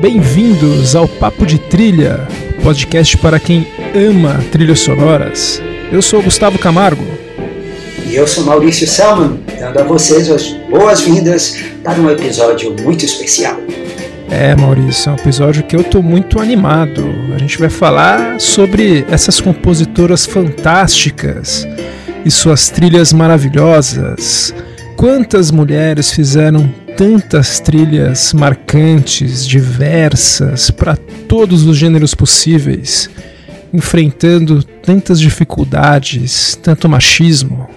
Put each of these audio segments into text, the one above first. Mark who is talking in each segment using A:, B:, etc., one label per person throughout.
A: Bem-vindos ao Papo de Trilha, podcast para quem ama trilhas sonoras. Eu sou Gustavo Camargo.
B: E eu sou Maurício Selman, dando a vocês as boas-vindas para um episódio muito especial.
A: É, Maurício, é um episódio que eu estou muito animado. A gente vai falar sobre essas compositoras fantásticas e suas trilhas maravilhosas. Quantas mulheres fizeram tantas trilhas marcantes, diversas, para todos os gêneros possíveis, enfrentando tantas dificuldades, tanto machismo?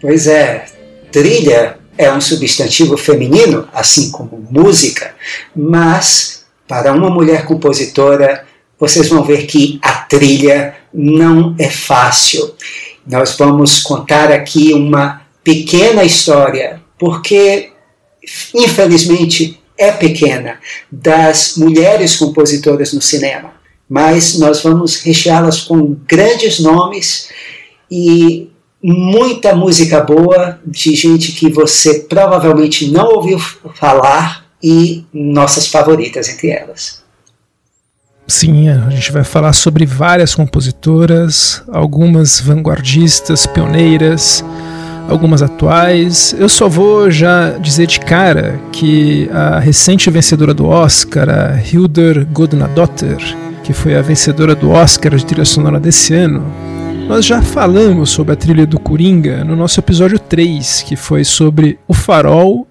B: Pois é, trilha é um substantivo feminino, assim como música, mas para uma mulher compositora, vocês vão ver que a trilha não é fácil. Nós vamos contar aqui uma pequena história, porque infelizmente é pequena, das mulheres compositoras no cinema, mas nós vamos recheá-las com grandes nomes e muita música boa de gente que você provavelmente não ouviu falar e nossas favoritas entre elas.
A: Sim, a gente vai falar sobre várias compositoras, algumas vanguardistas, pioneiras, algumas atuais. Eu só vou já dizer de cara que a recente vencedora do Oscar, a Hildur Godnadottir, que foi a vencedora do Oscar de trilha sonora desse ano, nós já falamos sobre a trilha do Coringa no nosso episódio 3, que foi sobre o farol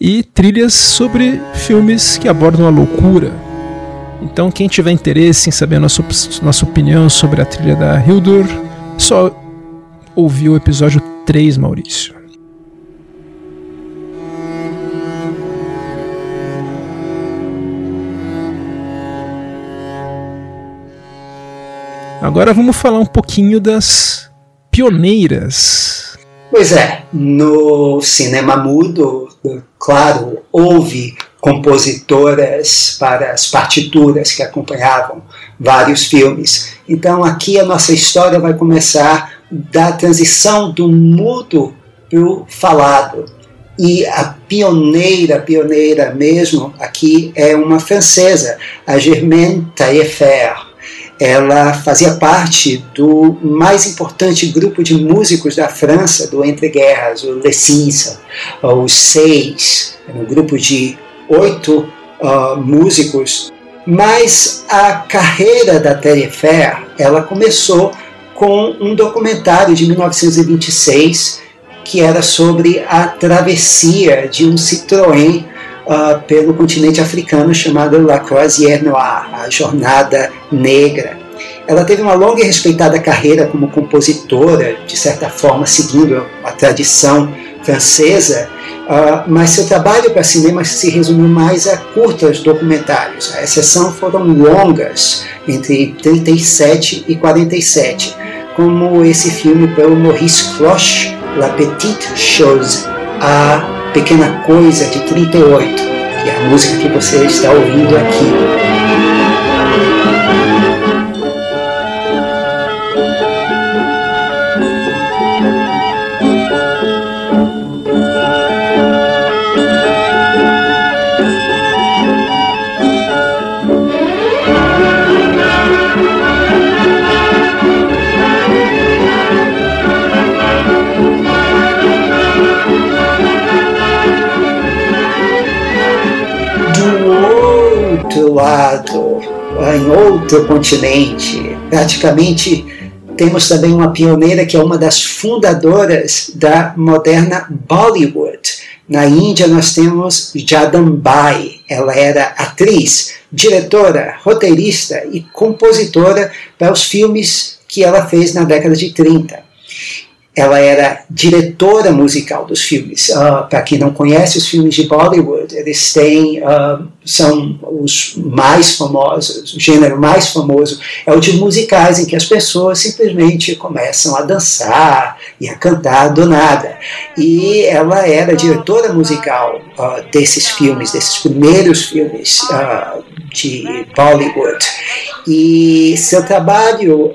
A: e trilhas sobre filmes que abordam a loucura. Então, quem tiver interesse em saber a nossa, nossa opinião sobre a trilha da Hildur, só ouvir o episódio 3, Maurício. Agora vamos falar um pouquinho das pioneiras.
B: Pois é, no cinema mudo, claro, houve compositoras para as partituras que acompanhavam vários filmes. Então aqui a nossa história vai começar da transição do mudo para o falado. E a pioneira, pioneira mesmo, aqui é uma francesa, a Germaine Taillefer. Ela fazia parte do mais importante grupo de músicos da França do Entre Guerras, o Les Six, os Seis, um grupo de oito uh, músicos, mas a carreira da Taillefer ela começou com um documentário de 1926 que era sobre a travessia de um Citroën uh, pelo continente africano chamado La Croisière Noire, a Jornada Negra. Ela teve uma longa e respeitada carreira como compositora, de certa forma seguindo a tradição francesa, Uh, mas seu trabalho para cinema se resumiu mais a curtas documentários. A exceção foram longas, entre 37 e 47, como esse filme pelo Maurice Cloche, La Petite Chose, A Pequena Coisa, de 38, que é a música que você está ouvindo aqui. Em outro continente. Praticamente temos também uma pioneira que é uma das fundadoras da moderna Bollywood. Na Índia nós temos Jadambai. Ela era atriz, diretora, roteirista e compositora para os filmes que ela fez na década de 30 ela era diretora musical dos filmes. Uh, Para quem não conhece os filmes de Bollywood, eles têm uh, são os mais famosos, o gênero mais famoso é o de musicais em que as pessoas simplesmente começam a dançar e a cantar do nada. E ela era diretora musical uh, desses filmes, desses primeiros filmes de Bollywood. E seu trabalho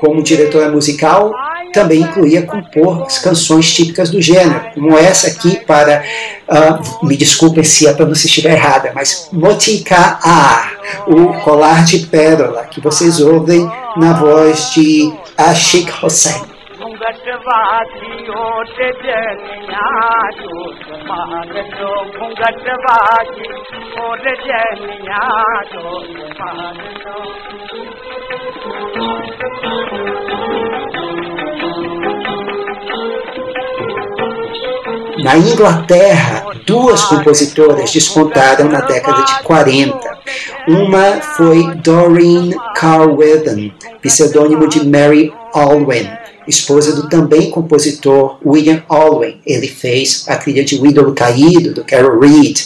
B: como diretora musical também incluía compor canções típicas do gênero, como essa aqui para, uh, me desculpem se a pronúncia estiver errada, mas Motika A, o colar de pérola, que vocês ouvem na voz de Ashik Hossein. Na Inglaterra, duas compositoras despontaram na década de 40. Uma foi Doreen Carwethen, pseudônimo de Mary Alwyn, esposa do também compositor William Alwyn. Ele fez a trilha de O Ídolo Caído, do Carol Reed.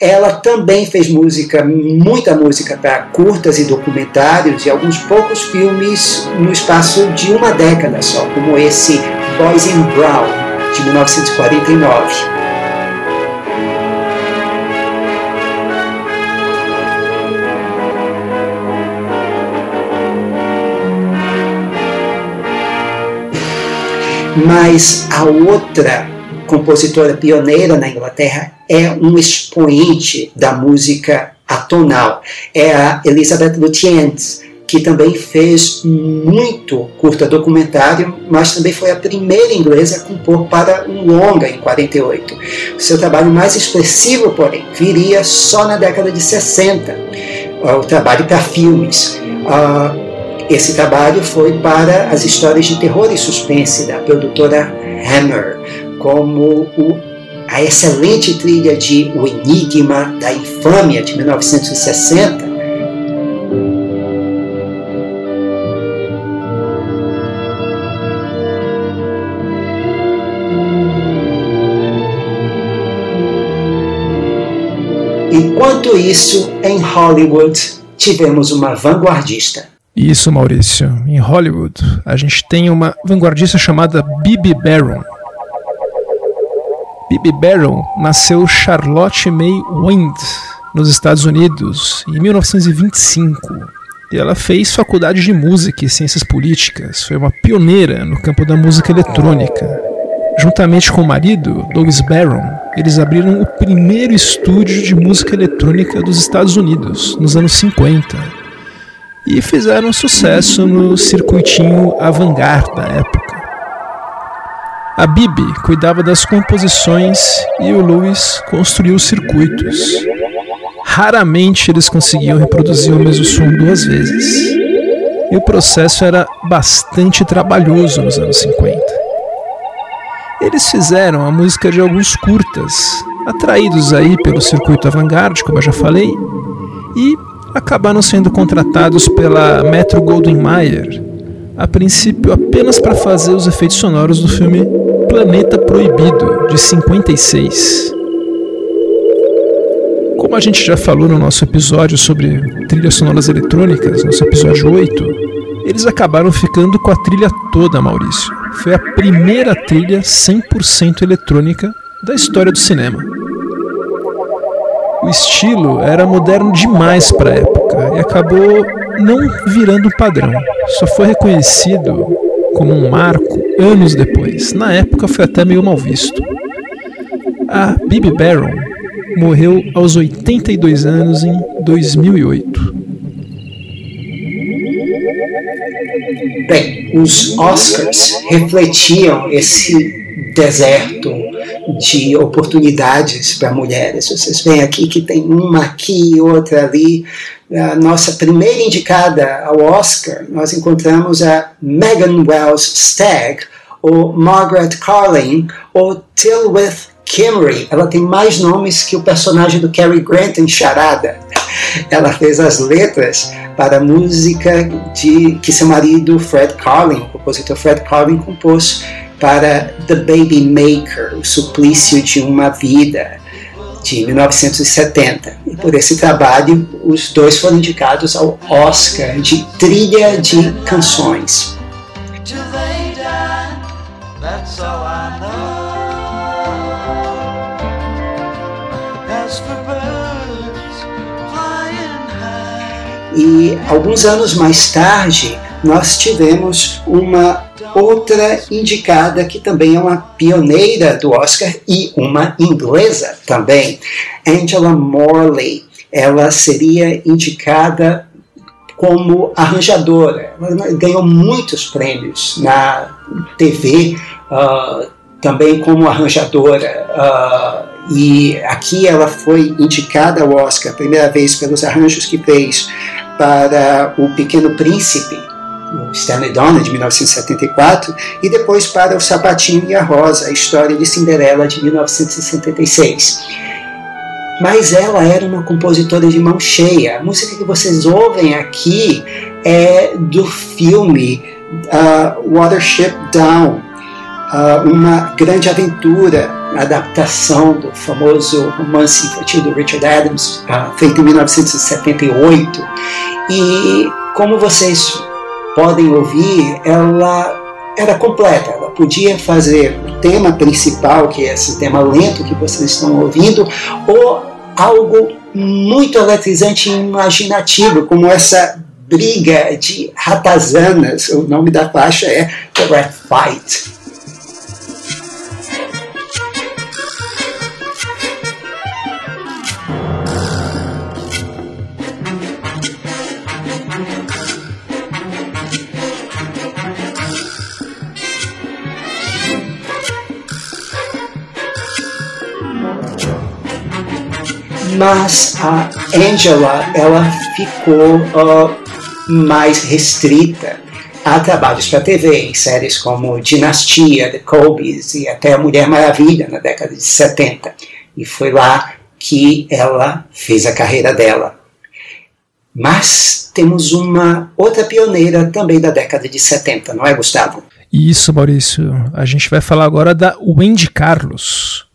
B: Ela também fez música, muita música para curtas e documentários e alguns poucos filmes no espaço de uma década só, como esse Boys in Brown, de 1949. Mas a outra compositora pioneira na Inglaterra é um expoente da música atonal, é a Elizabeth Lutyens, que também fez muito curta documentário, mas também foi a primeira inglesa a compor para um longa em 48. Seu trabalho mais expressivo, porém, viria só na década de 60, o trabalho para filmes. Esse trabalho foi para as histórias de terror e suspense da produtora Hammer, como o, a excelente trilha de O Enigma da Infâmia de 1960 Enquanto isso, em Hollywood, tivemos uma vanguardista.
A: Isso, Maurício. Em Hollywood, a gente tem uma vanguardista chamada Bibi Baron. Bibi Baron nasceu Charlotte May Wind, nos Estados Unidos, em 1925. E ela fez faculdade de música e ciências políticas. Foi uma pioneira no campo da música eletrônica. Juntamente com o marido, Louis Barron, eles abriram o primeiro estúdio de música eletrônica dos Estados Unidos, nos anos 50, e fizeram sucesso no circuitinho avant-garde da época. A Bibi cuidava das composições e o Louis construiu os circuitos. Raramente eles conseguiam reproduzir o mesmo som duas vezes. E o processo era bastante trabalhoso nos anos 50. Eles fizeram a música de alguns curtas, atraídos aí pelo circuito avant-garde, como eu já falei, e acabaram sendo contratados pela Metro Goldwyn Mayer, a princípio apenas para fazer os efeitos sonoros do filme Planeta Proibido, de 56. Como a gente já falou no nosso episódio sobre trilhas sonoras eletrônicas, nosso episódio 8, eles acabaram ficando com a trilha toda, Maurício. Foi a primeira trilha 100% eletrônica da história do cinema. O estilo era moderno demais para a época e acabou não virando padrão. Só foi reconhecido como um marco anos depois. Na época foi até meio mal visto. A Bibi Baron morreu aos 82 anos em 2008.
B: Bem, os Oscars refletiam esse deserto de oportunidades para mulheres. Vocês veem aqui que tem uma aqui e outra ali. A nossa primeira indicada ao Oscar, nós encontramos a Megan Wells Stagg, ou Margaret Carlin, ou Tilwith Kimmery. Ela tem mais nomes que o personagem do Cary Grant em Charada. Ela fez as letras para a música de, que seu marido Fred Carlin, o compositor Fred Carlin, compôs para The Baby Maker, O Suplício de uma Vida, de 1970. E por esse trabalho, os dois foram indicados ao Oscar de trilha de canções. E alguns anos mais tarde, nós tivemos uma outra indicada que também é uma pioneira do Oscar e uma inglesa também, Angela Morley. Ela seria indicada como arranjadora. Ela ganhou muitos prêmios na TV, uh, ah, também como arranjadora. Uh, e aqui ela foi indicada ao Oscar, primeira vez pelos arranjos que fez para O Pequeno Príncipe, o Stanley Donen, de 1974, e depois para O Sapatinho e a Rosa, a história de Cinderela, de 1976. Mas ela era uma compositora de mão cheia. A música que vocês ouvem aqui é do filme uh, Watership Down, uma grande aventura, adaptação do famoso romance infantil do Richard Adams, uh, feito em 1978. E como vocês podem ouvir, ela era completa. Ela podia fazer o tema principal, que é esse tema lento que vocês estão ouvindo, ou algo muito eletrizante e imaginativo, como essa briga de ratazanas. O nome da faixa é The Rat Fight. Mas a Angela ela ficou uh, mais restrita a trabalhos para TV, em séries como Dinastia, The Colbys e até a Mulher Maravilha na década de 70. E foi lá que ela fez a carreira dela. Mas temos uma outra pioneira também da década de 70, não é, Gustavo?
A: Isso, Maurício. A gente vai falar agora da Wendy Carlos.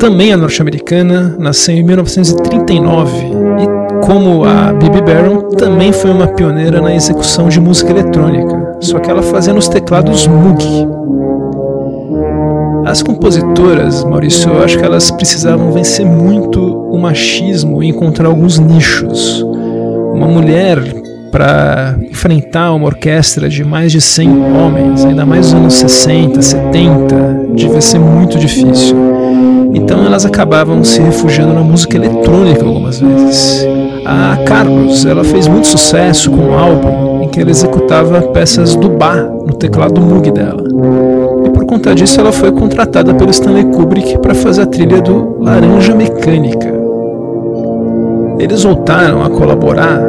A: Também é norte-americana, nasceu em 1939 e, como a Bibi Baron, também foi uma pioneira na execução de música eletrônica, só que ela fazia nos teclados Moog. As compositoras, Maurício, eu acho que elas precisavam vencer muito o machismo e encontrar alguns nichos. Uma mulher para enfrentar uma orquestra de mais de 100 homens, ainda mais nos anos 60, 70, devia ser muito difícil. Então elas acabavam se refugiando na música eletrônica algumas vezes. A Carlos, ela fez muito sucesso com um álbum em que ela executava peças do bar no teclado Moog dela. E por conta disso ela foi contratada pelo Stanley Kubrick para fazer a trilha do Laranja Mecânica. Eles voltaram a colaborar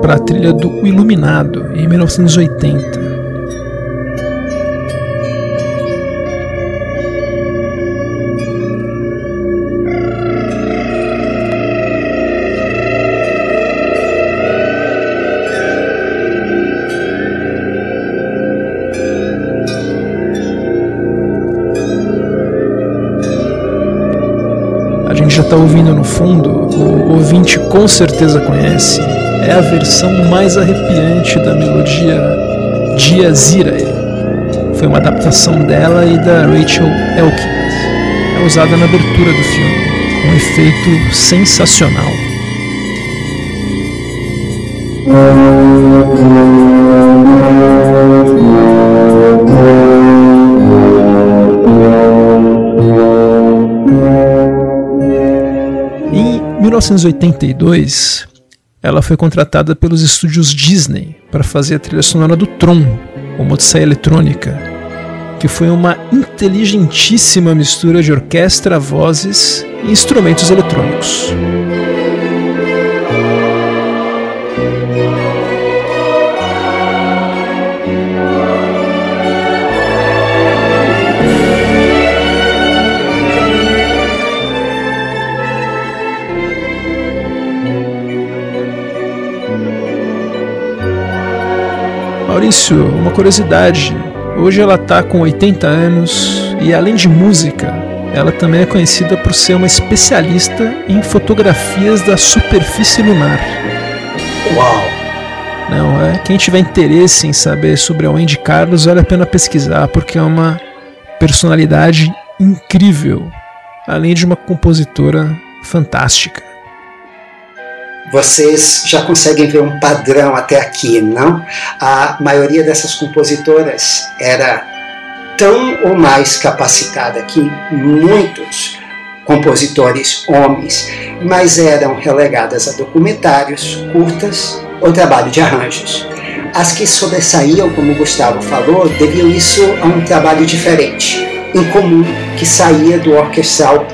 A: para a trilha do Iluminado em 1980. A gente já está ouvindo no fundo, o ouvinte com certeza conhece, é a versão mais arrepiante da melodia Dias Irae. Foi uma adaptação dela e da Rachel Elkins. É usada na abertura do filme, com um efeito sensacional. Em 1982, ela foi contratada pelos estúdios Disney para fazer a trilha sonora do Tron, uma odisseia eletrônica, que foi uma inteligentíssima mistura de orquestra, vozes e instrumentos eletrônicos. Maurício, uma curiosidade. Hoje ela está com 80 anos E além de música, ela também é conhecida por ser uma especialista em fotografias da superfície lunar.
B: Uau!
A: Não, é, quem tiver interesse em saber sobre a Wendy Carlos, vale a pena pesquisar, porque é uma personalidade incrível, além de uma compositora fantástica.
B: Vocês já conseguem ver um padrão até aqui, não? A maioria dessas compositoras era tão ou mais capacitada que muitos compositores homens, mas eram relegadas a documentários, curtas ou trabalho de arranjos. As que sobressaíam, como Gustavo falou, deviam isso a um trabalho diferente, incomum, que saía do orquestral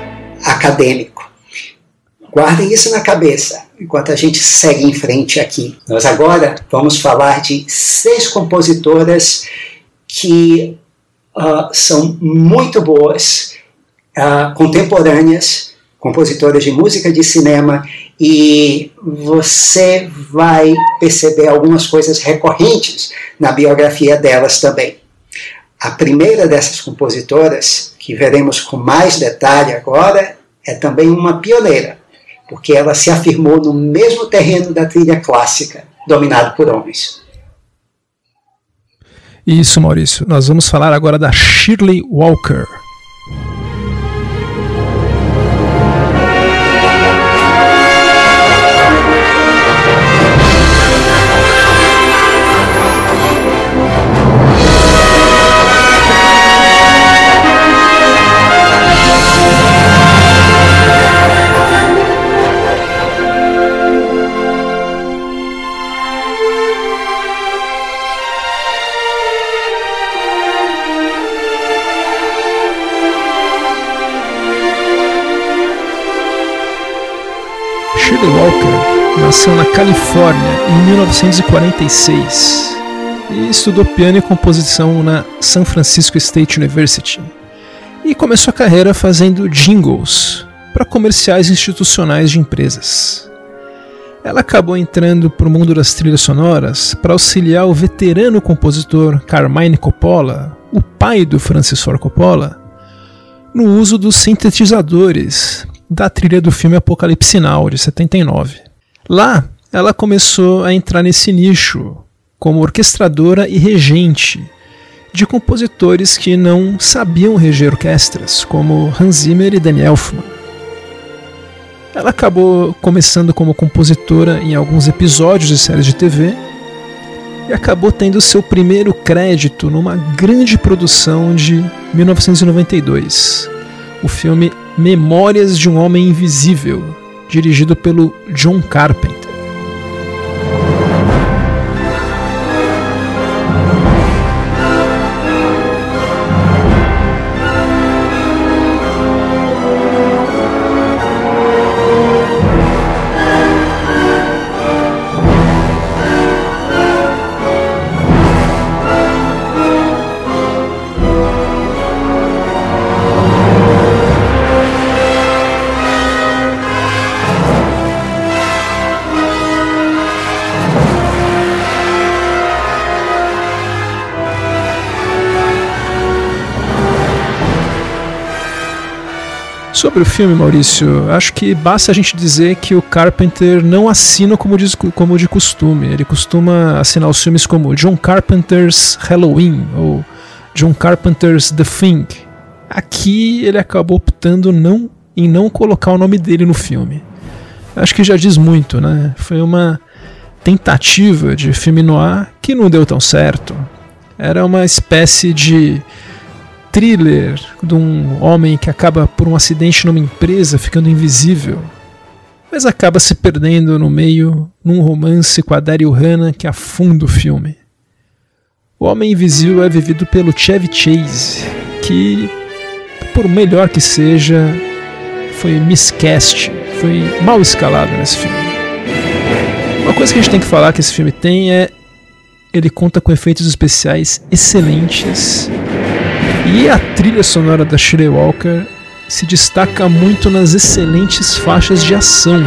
B: acadêmico. Guardem isso na cabeça enquanto a gente segue em frente aqui. Nós agora vamos falar de seis compositoras que uh, são muito boas, uh, contemporâneas, compositoras de música de cinema, e você vai perceber algumas coisas recorrentes na biografia delas também. A primeira dessas compositoras, que veremos com mais detalhe agora, é também uma pioneira porque ela se afirmou no mesmo terreno da trilha clássica, dominado por homens.
A: Isso, Maurício. Nós vamos falar agora da Shirley Walker. Walker nasceu na Califórnia em 1946 e estudou piano e composição na San Francisco State University. E começou a carreira fazendo jingles para comerciais institucionais de empresas. Ela acabou entrando para o mundo das trilhas sonoras para auxiliar o veterano compositor Carmine Coppola, o pai do Francis Ford Coppola, no uso dos sintetizadores da trilha do filme Apocalipse Now, de 79. Lá, ela começou a entrar nesse nicho como orquestradora e regente de compositores que não sabiam reger orquestras, como Hans Zimmer e Danny Elfman. Ela acabou começando como compositora em alguns episódios de séries de TV e acabou tendo seu primeiro crédito numa grande produção de 1992, o filme Memórias de um Homem Invisível, dirigido pelo John Carpenter. Sobre o filme, Maurício, acho que basta a gente dizer que o Carpenter não assina como de, como de costume. Ele costuma assinar os filmes como John Carpenter's Halloween ou John Carpenter's The Thing. Aqui ele acabou optando não, em não colocar o nome dele no filme. Acho que já diz muito, né? Foi uma tentativa de filme noir que não deu tão certo. Era uma espécie de thriller de um homem que acaba por um acidente numa empresa ficando invisível, mas acaba se perdendo no meio num romance com a Daryl Hannah que afunda o filme. O Homem Invisível é vivido pelo Chevy Chase, que, por melhor que seja, foi miscast, foi mal escalado nesse filme. Uma coisa que a gente tem que falar que esse filme tem é ele conta com efeitos especiais excelentes e a trilha sonora da Shirley Walker se destaca muito nas excelentes faixas de ação.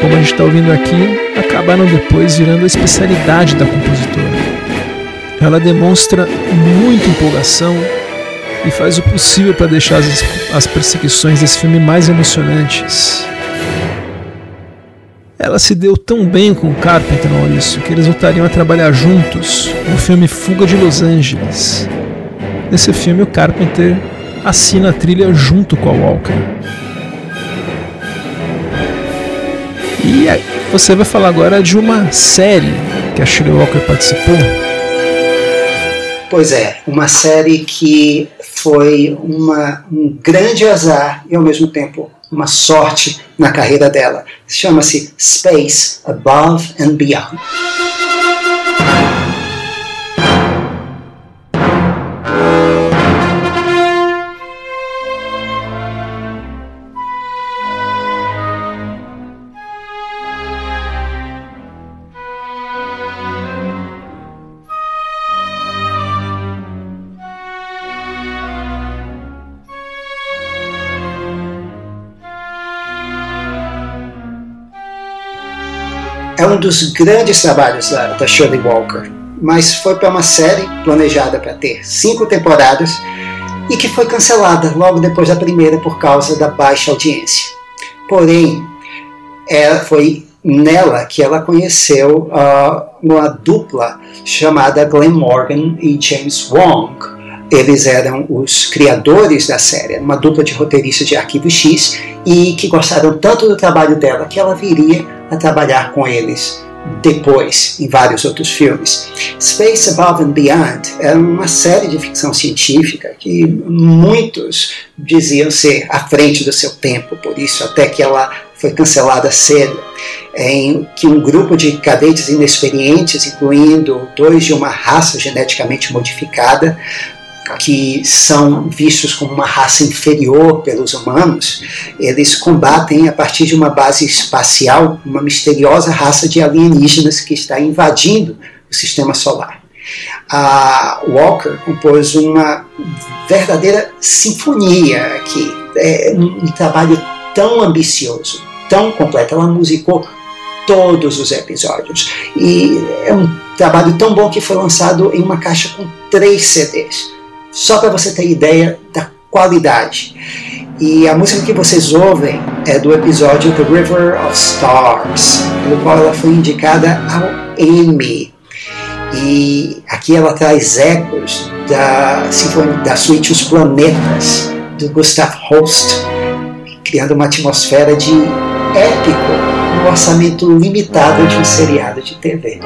A: Como a gente está ouvindo aqui, acabaram depois virando a especialidade da compositora. Ela demonstra muita empolgação e faz o possível para deixar as, as perseguições desse filme mais emocionantes. Ela se deu tão bem com Carpenter, Maurício, que eles voltariam a trabalhar juntos no filme Fuga de Los Angeles. Nesse filme, o Carpenter assina a trilha junto com a Walker. E você vai falar agora de uma série que a Shirley Walker participou.
B: Pois é, uma série que foi uma, um grande azar e ao mesmo tempo uma sorte na carreira dela. Chama-se Space Above and Beyond. Um dos grandes trabalhos da, da Shirley Walker, mas foi para uma série planejada para ter cinco temporadas e que foi cancelada logo depois da primeira por causa da baixa audiência. Porém, ela foi nela que ela conheceu uh, uma dupla chamada Glenn Morgan e James Wong, eles eram os criadores da série, uma dupla de roteiristas de Arquivo X e que gostaram tanto do trabalho dela que ela viria a trabalhar com eles depois em vários outros filmes. Space Above and Beyond é uma série de ficção científica que muitos diziam ser à frente do seu tempo, por isso até que ela foi cancelada cedo, em que um grupo de cadetes inexperientes, incluindo dois de uma raça geneticamente modificada, que são vistos como uma raça inferior pelos humanos, eles combatem a partir de uma base espacial uma misteriosa raça de alienígenas que está invadindo o sistema solar. A Walker compôs uma verdadeira sinfonia aqui, é um trabalho tão ambicioso, tão completo. Ela musicou todos os episódios e é um trabalho tão bom que foi lançado em uma caixa com três CDs só para você ter ideia da qualidade. E a música que vocês ouvem é do episódio The River of Stars, pelo qual ela foi indicada ao Emmy. E aqui ela traz ecos da, da suíte Os Planetas, do Gustav Holst, criando uma atmosfera de épico no orçamento limitado de um seriado de TV.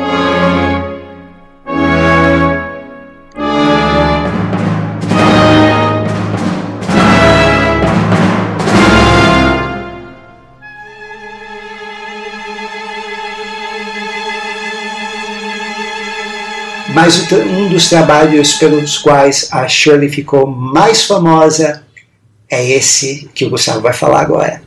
B: Mas um dos trabalhos pelos quais a Shirley ficou mais famosa é esse que o Gustavo vai falar agora.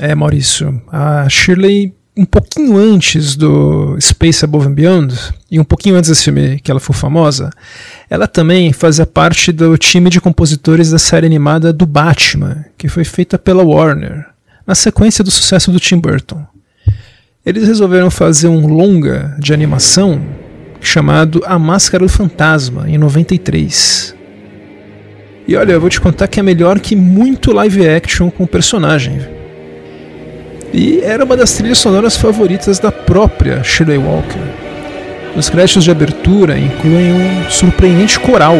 A: É, Maurício, a Shirley, um pouquinho antes do Space Above and Beyond, e um pouquinho antes desse filme que ela foi famosa, ela também fazia parte do time de compositores da série animada do Batman, que foi feita pela Warner, na sequência do sucesso do Tim Burton eles resolveram fazer um longa de animação chamado A Máscara do Fantasma, em 93. E olha, eu vou te contar que é melhor que muito live action com personagem. E era uma das trilhas sonoras favoritas da própria Shirley Walker. Os créditos de abertura incluem um surpreendente coral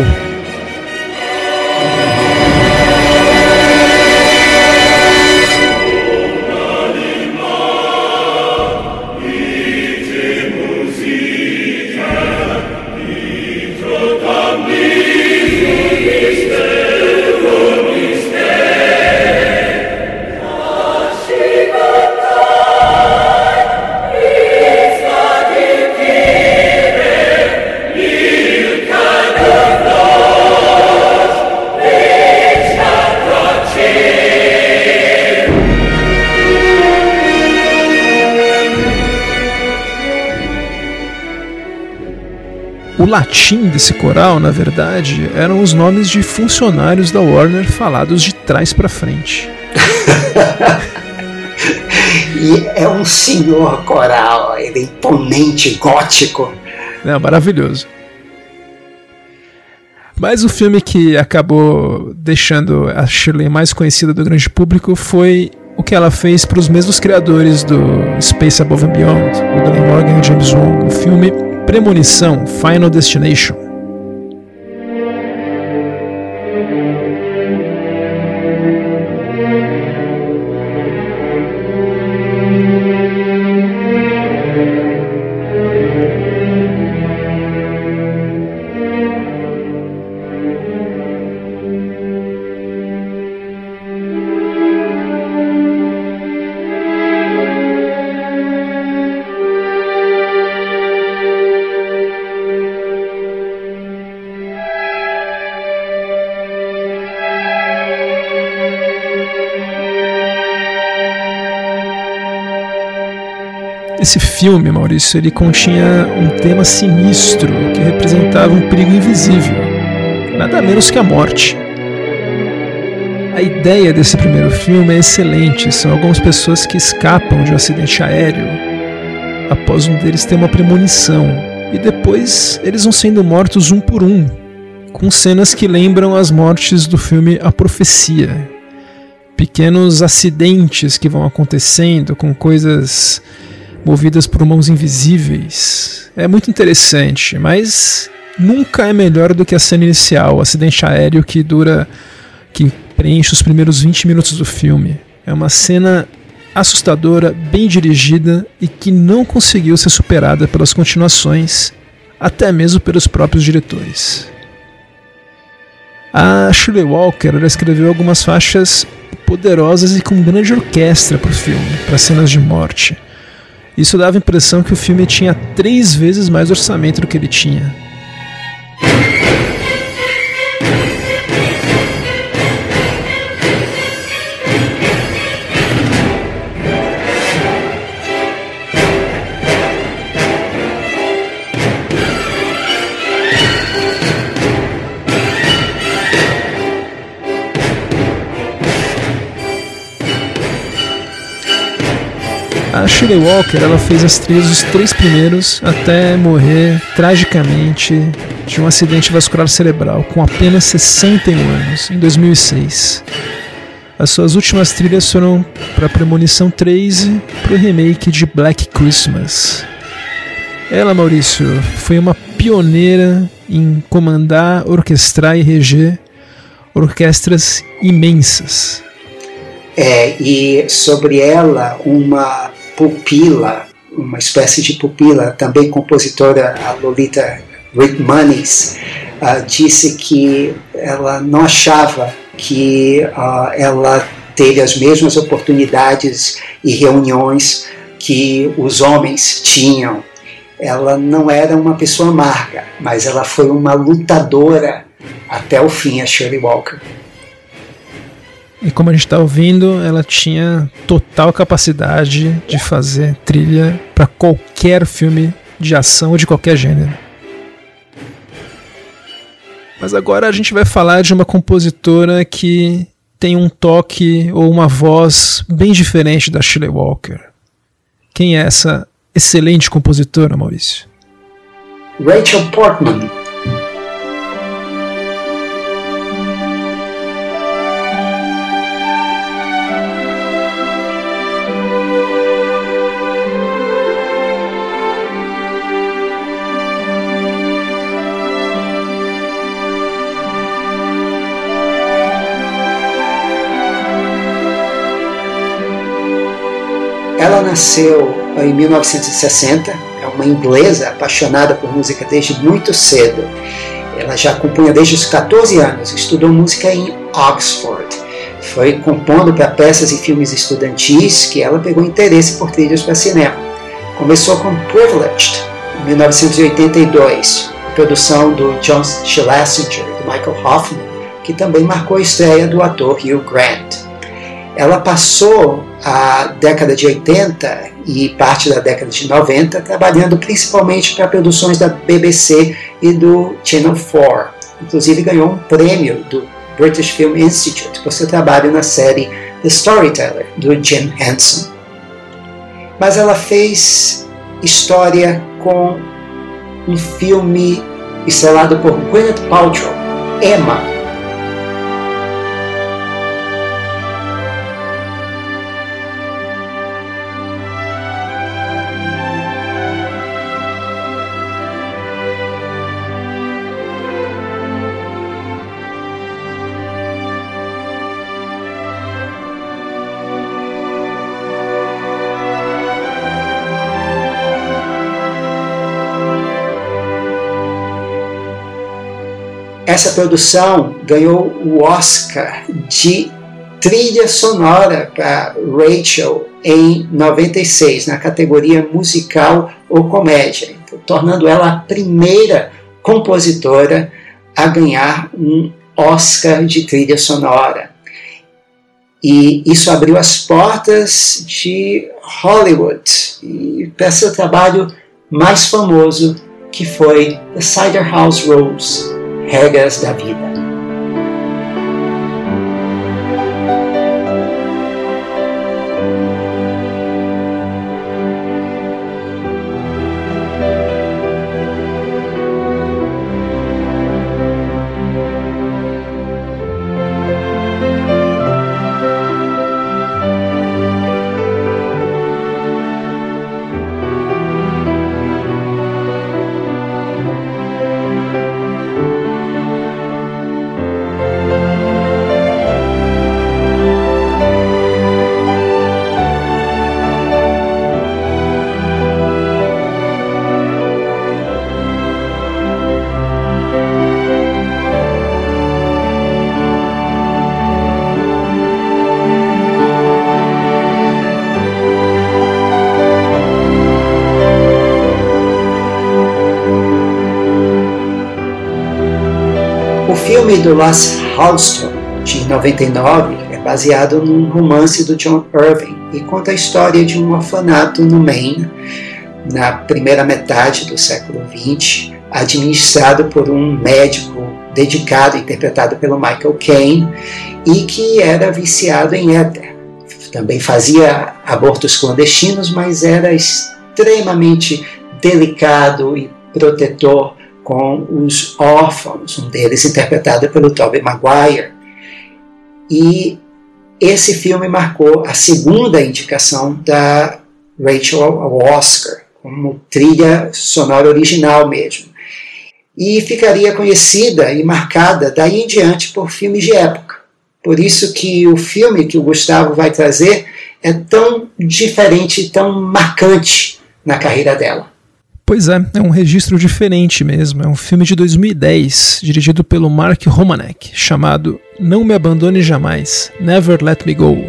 A: O latim desse coral, na verdade, eram os nomes de funcionários da Warner falados de trás para frente.
B: Ele é um senhor coral, ele é imponente, gótico.
A: É maravilhoso. Mas o filme que acabou deixando a Shirley mais conhecida do grande público foi o que ela fez para os mesmos criadores do Space Above and Beyond, o Glenn Morgan e James Wan, o filme Premonição Final Destination. Esse filme, Maurício, ele continha um tema sinistro que representava um perigo invisível, nada menos que a morte. A ideia desse primeiro filme é excelente. São algumas pessoas que escapam de um acidente aéreo após um deles ter uma premonição, e depois eles vão sendo mortos um por um, com cenas que lembram as mortes do filme A Profecia. Pequenos acidentes que vão acontecendo com coisas movidas por mãos invisíveis. É muito interessante, mas nunca é melhor do que a cena inicial, o acidente aéreo que dura. que preenche os primeiros 20 minutos do filme. É uma cena assustadora, bem dirigida e que não conseguiu ser superada pelas continuações, até mesmo pelos próprios diretores. A Shirley Walker escreveu algumas faixas poderosas e com grande orquestra para o filme, para cenas de morte. Isso dava a impressão que o filme tinha três vezes mais orçamento do que ele tinha. Shirley Walker ela fez as trilhas dos três primeiros até morrer tragicamente de um acidente vascular cerebral com apenas 61 anos, em 2006. As suas últimas trilhas foram para Premonição 3 e para o remake de Black Christmas. Ela, Maurício, foi uma pioneira em comandar, orquestrar e reger orquestras imensas.
B: É, e sobre ela, uma pupila, uma espécie de pupila, também compositora, a Lolita Rickmanis, uh, disse que ela não achava que uh, ela teve as mesmas oportunidades e reuniões que os homens tinham. Ela não era uma pessoa amarga, mas ela foi uma lutadora até o fim, a Shirley Walker.
A: E como a gente está ouvindo, ela tinha total capacidade de fazer trilha para qualquer filme de ação ou de qualquer gênero. Mas agora a gente vai falar de uma compositora que tem um toque ou uma voz bem diferente da Shirley Walker. Quem é essa excelente compositora, Maurício?
B: Rachel Portman. Nasceu em 1960, é uma inglesa apaixonada por música desde muito cedo. Ela já compunha desde os 14 anos, estudou música em Oxford. Foi compondo para peças e filmes estudantis que ela pegou interesse por trilhas para cinema. Começou com Privileged, em 1982, produção do John Schlesinger e do Michael Hoffman, que também marcou a estreia do ator Hugh Grant ela passou a década de 80 e parte da década de 90 trabalhando principalmente para produções da BBC e do Channel 4. Inclusive ganhou um prêmio do British Film Institute por seu trabalho na série The Storyteller, do Jim Henson. mas ela fez história com um filme estrelado por Gwyneth Paltrow, Emma, Essa produção ganhou o Oscar de trilha sonora para Rachel em 96, na categoria musical ou comédia, então, tornando ela a primeira compositora a ganhar um Oscar de trilha sonora. E isso abriu as portas de Hollywood para seu trabalho mais famoso, que foi The Cider House Rules regras da vida. Do Lars Hallström, de 99, é baseado num romance do John Irving e conta a história de um orfanato no Maine, na primeira metade do século XX, administrado por um médico dedicado, interpretado pelo Michael Caine, e que era viciado em éter. Também fazia abortos clandestinos, mas era extremamente delicado e protetor com os órfãos, um deles interpretado pelo Tobey Maguire. E esse filme marcou a segunda indicação da Rachel ao Oscar, como trilha sonora original mesmo. E ficaria conhecida e marcada daí em diante por filmes de época. Por isso que o filme que o Gustavo vai trazer é tão diferente, tão marcante na carreira dela.
A: Pois é, é um registro diferente mesmo. É um filme de 2010, dirigido pelo Mark Romanek, chamado Não Me Abandone Jamais Never Let Me Go.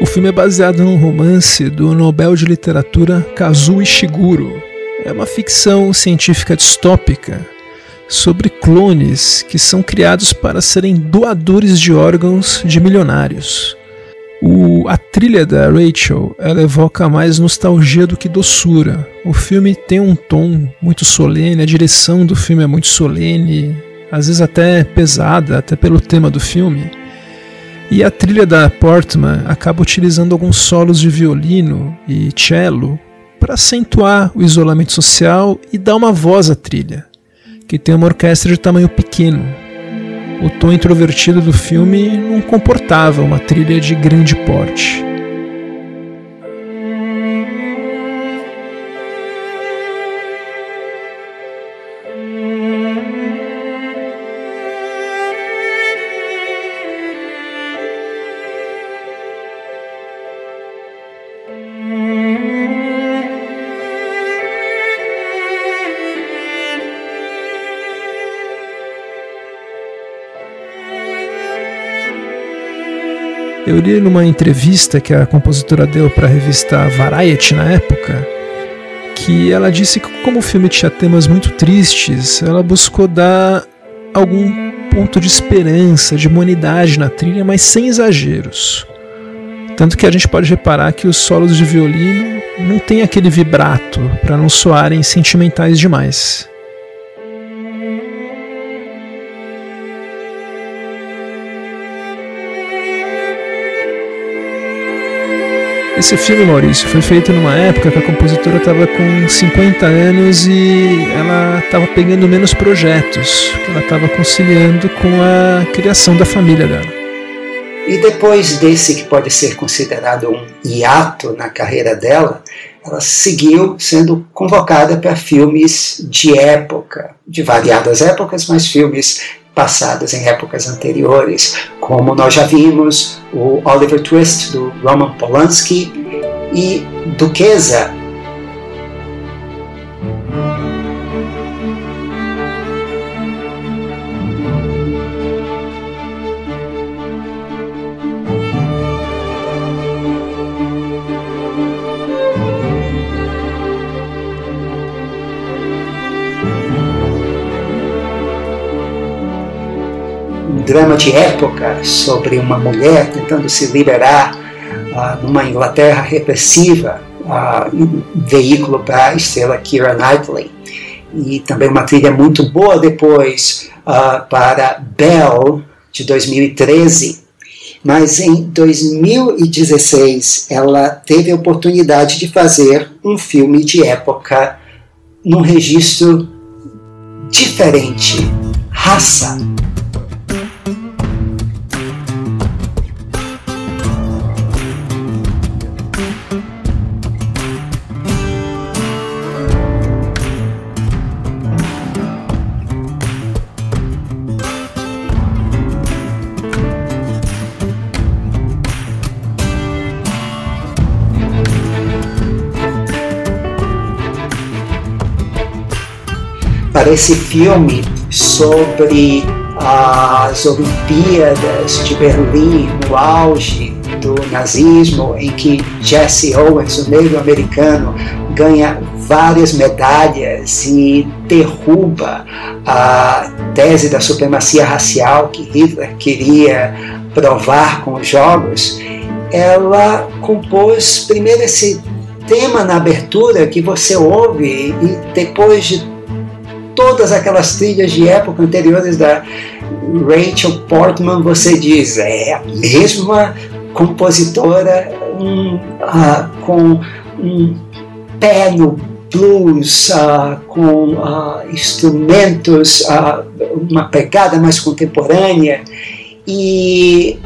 A: O filme é baseado num romance do Nobel de Literatura Kazuo Ishiguro. É uma ficção científica distópica sobre clones que são criados para serem doadores de órgãos de milionários. O, a trilha da Rachel ela evoca mais nostalgia do que doçura. O filme tem um tom muito solene, a direção do filme é muito solene, às vezes até pesada, até pelo tema do filme. E a trilha da Portman acaba utilizando alguns solos de violino e cello para acentuar o isolamento social e dar uma voz à trilha que tem uma orquestra de tamanho pequeno. O tom introvertido do filme não comportava uma trilha de grande porte. Eu li numa entrevista que a compositora deu para a revista Variety na época que ela disse que, como o filme tinha temas muito tristes, ela buscou dar algum ponto de esperança, de humanidade na trilha, mas sem exageros. Tanto que a gente pode reparar que os solos de violino não tem aquele vibrato para não soarem sentimentais demais. Esse filme, Maurício, foi feito numa época que a compositora estava com 50 anos e ela estava pegando menos projetos, que ela estava conciliando com a criação da família dela.
B: E depois desse que pode ser considerado um hiato na carreira dela, ela seguiu sendo convocada para filmes de época, de variadas épocas, mas filmes passadas em épocas anteriores, como nós já vimos o Oliver Twist do Roman Polanski e Duquesa drama de época sobre uma mulher tentando se liberar uh, numa Inglaterra repressiva, uh, um veículo para a estrela Keira Knightley. E também uma trilha muito boa depois uh, para Belle, de 2013. Mas em 2016 ela teve a oportunidade de fazer um filme de época num registro diferente, raça, esse filme sobre as Olimpíadas de Berlim, no auge do nazismo, em que Jesse Owens, o negro americano, ganha várias medalhas e derruba a tese da supremacia racial que Hitler queria provar com os jogos, ela compôs primeiro esse tema na abertura que você ouve e depois de todas aquelas trilhas de época anteriores da Rachel Portman, você diz, é a mesma compositora um, uh, com um pé no blues, uh, com uh, instrumentos, uma pegada mais contemporânea. E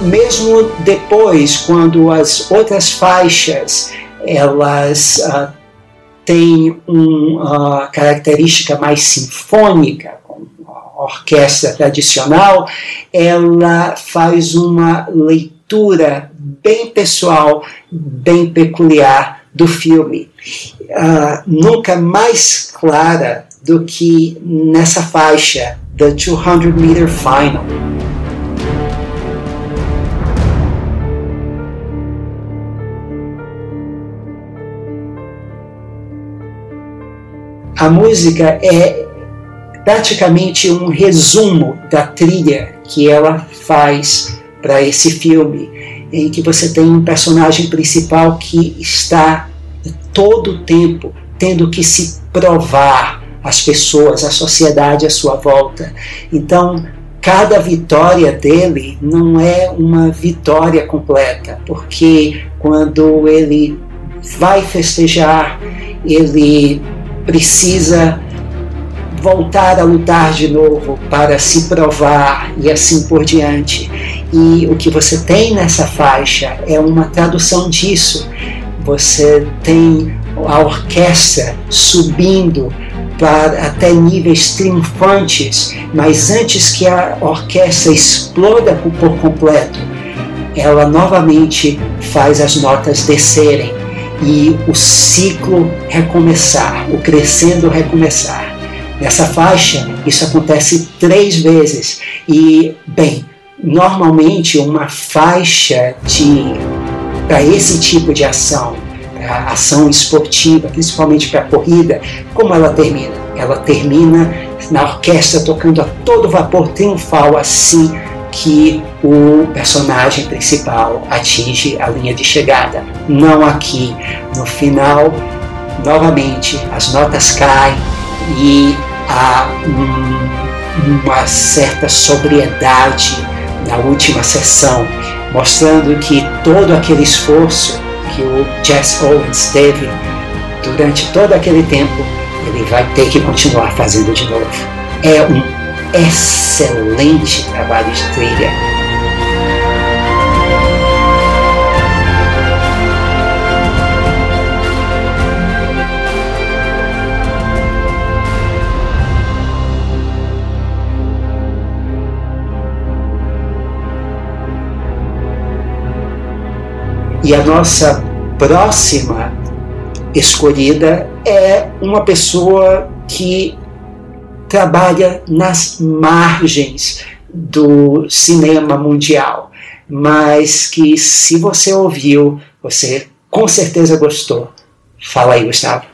B: mesmo depois, quando as outras faixas elas tem uma característica mais sinfônica, com a orquestra tradicional, ela faz uma leitura bem pessoal, bem peculiar do filme. Uh, nunca mais clara do que nessa faixa, The 200 Meter Final. A música é praticamente um resumo da trilha que ela faz para esse filme, em que você tem um personagem principal que está todo o tempo tendo que se provar às pessoas, à sociedade à sua volta. Então, cada vitória dele não é uma vitória completa, porque quando ele vai festejar, ele precisa voltar a lutar de novo para se provar e assim por diante. E o que você tem nessa faixa é uma tradução disso. Você tem a orquestra subindo para até níveis triunfantes, mas antes que a orquestra exploda por completo, ela novamente faz as notas descerem e o ciclo recomeçar, o crescendo recomeçar. Nessa faixa, isso acontece três vezes. E, bem, normalmente uma faixa de para esse tipo de ação, ação esportiva, principalmente para corrida, como ela termina? Ela termina na orquestra tocando a todo vapor triunfal, assim que o personagem principal atinge a linha de chegada, não aqui. No final, novamente, as notas caem e há um, uma certa sobriedade na última sessão, mostrando que todo aquele esforço que o Jess Owens teve durante todo aquele tempo, ele vai ter que continuar fazendo de novo. É um excelente trabalho de trilha. E a nossa próxima escolhida é uma pessoa que trabalha nas margens do cinema mundial, mas que se você ouviu, você com certeza gostou. Fala aí, Gustavo.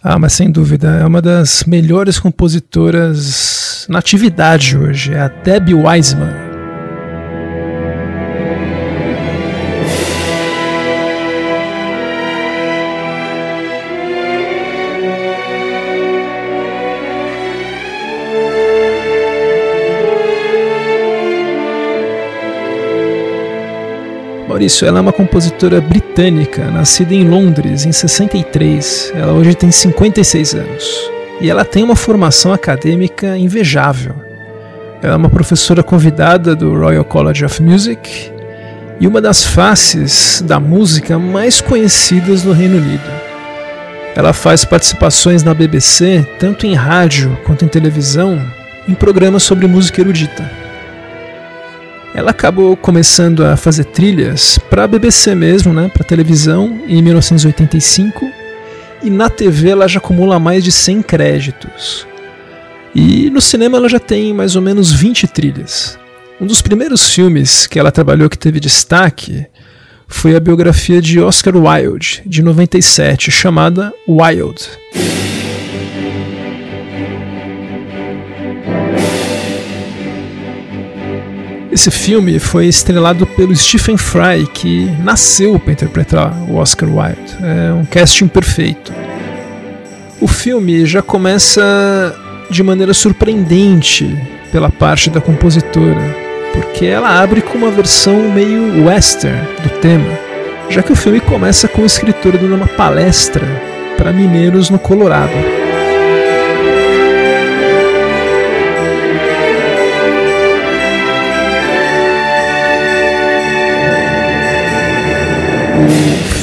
A: Ah, mas sem dúvida, é uma das melhores compositoras na atividade hoje, é a Debbie Wiseman. Maurício, ela é uma compositora britânica, nascida em Londres em 63. Ela hoje tem 56 anos. E ela tem uma formação acadêmica invejável. Ela é uma professora convidada do Royal College of Music e uma das faces da música mais conhecidas no Reino Unido. Ela faz participações na BBC, tanto em rádio quanto em televisão, em programas sobre música erudita. Ela acabou começando a fazer trilhas para a BBC mesmo, né, para televisão, em 1985, e na TV ela já acumula mais de 100 créditos. E no cinema ela já tem mais ou menos 20 trilhas. Um dos primeiros filmes que ela trabalhou que teve destaque foi a biografia de Oscar Wilde, de 97, chamada Wild. Esse filme foi estrelado pelo Stephen Fry, que nasceu para interpretar o Oscar Wilde. É um casting perfeito. O filme já começa de maneira surpreendente pela parte da compositora, porque ela abre com uma versão meio western do tema, já que o filme começa com o escritor dando uma palestra para mineiros no Colorado.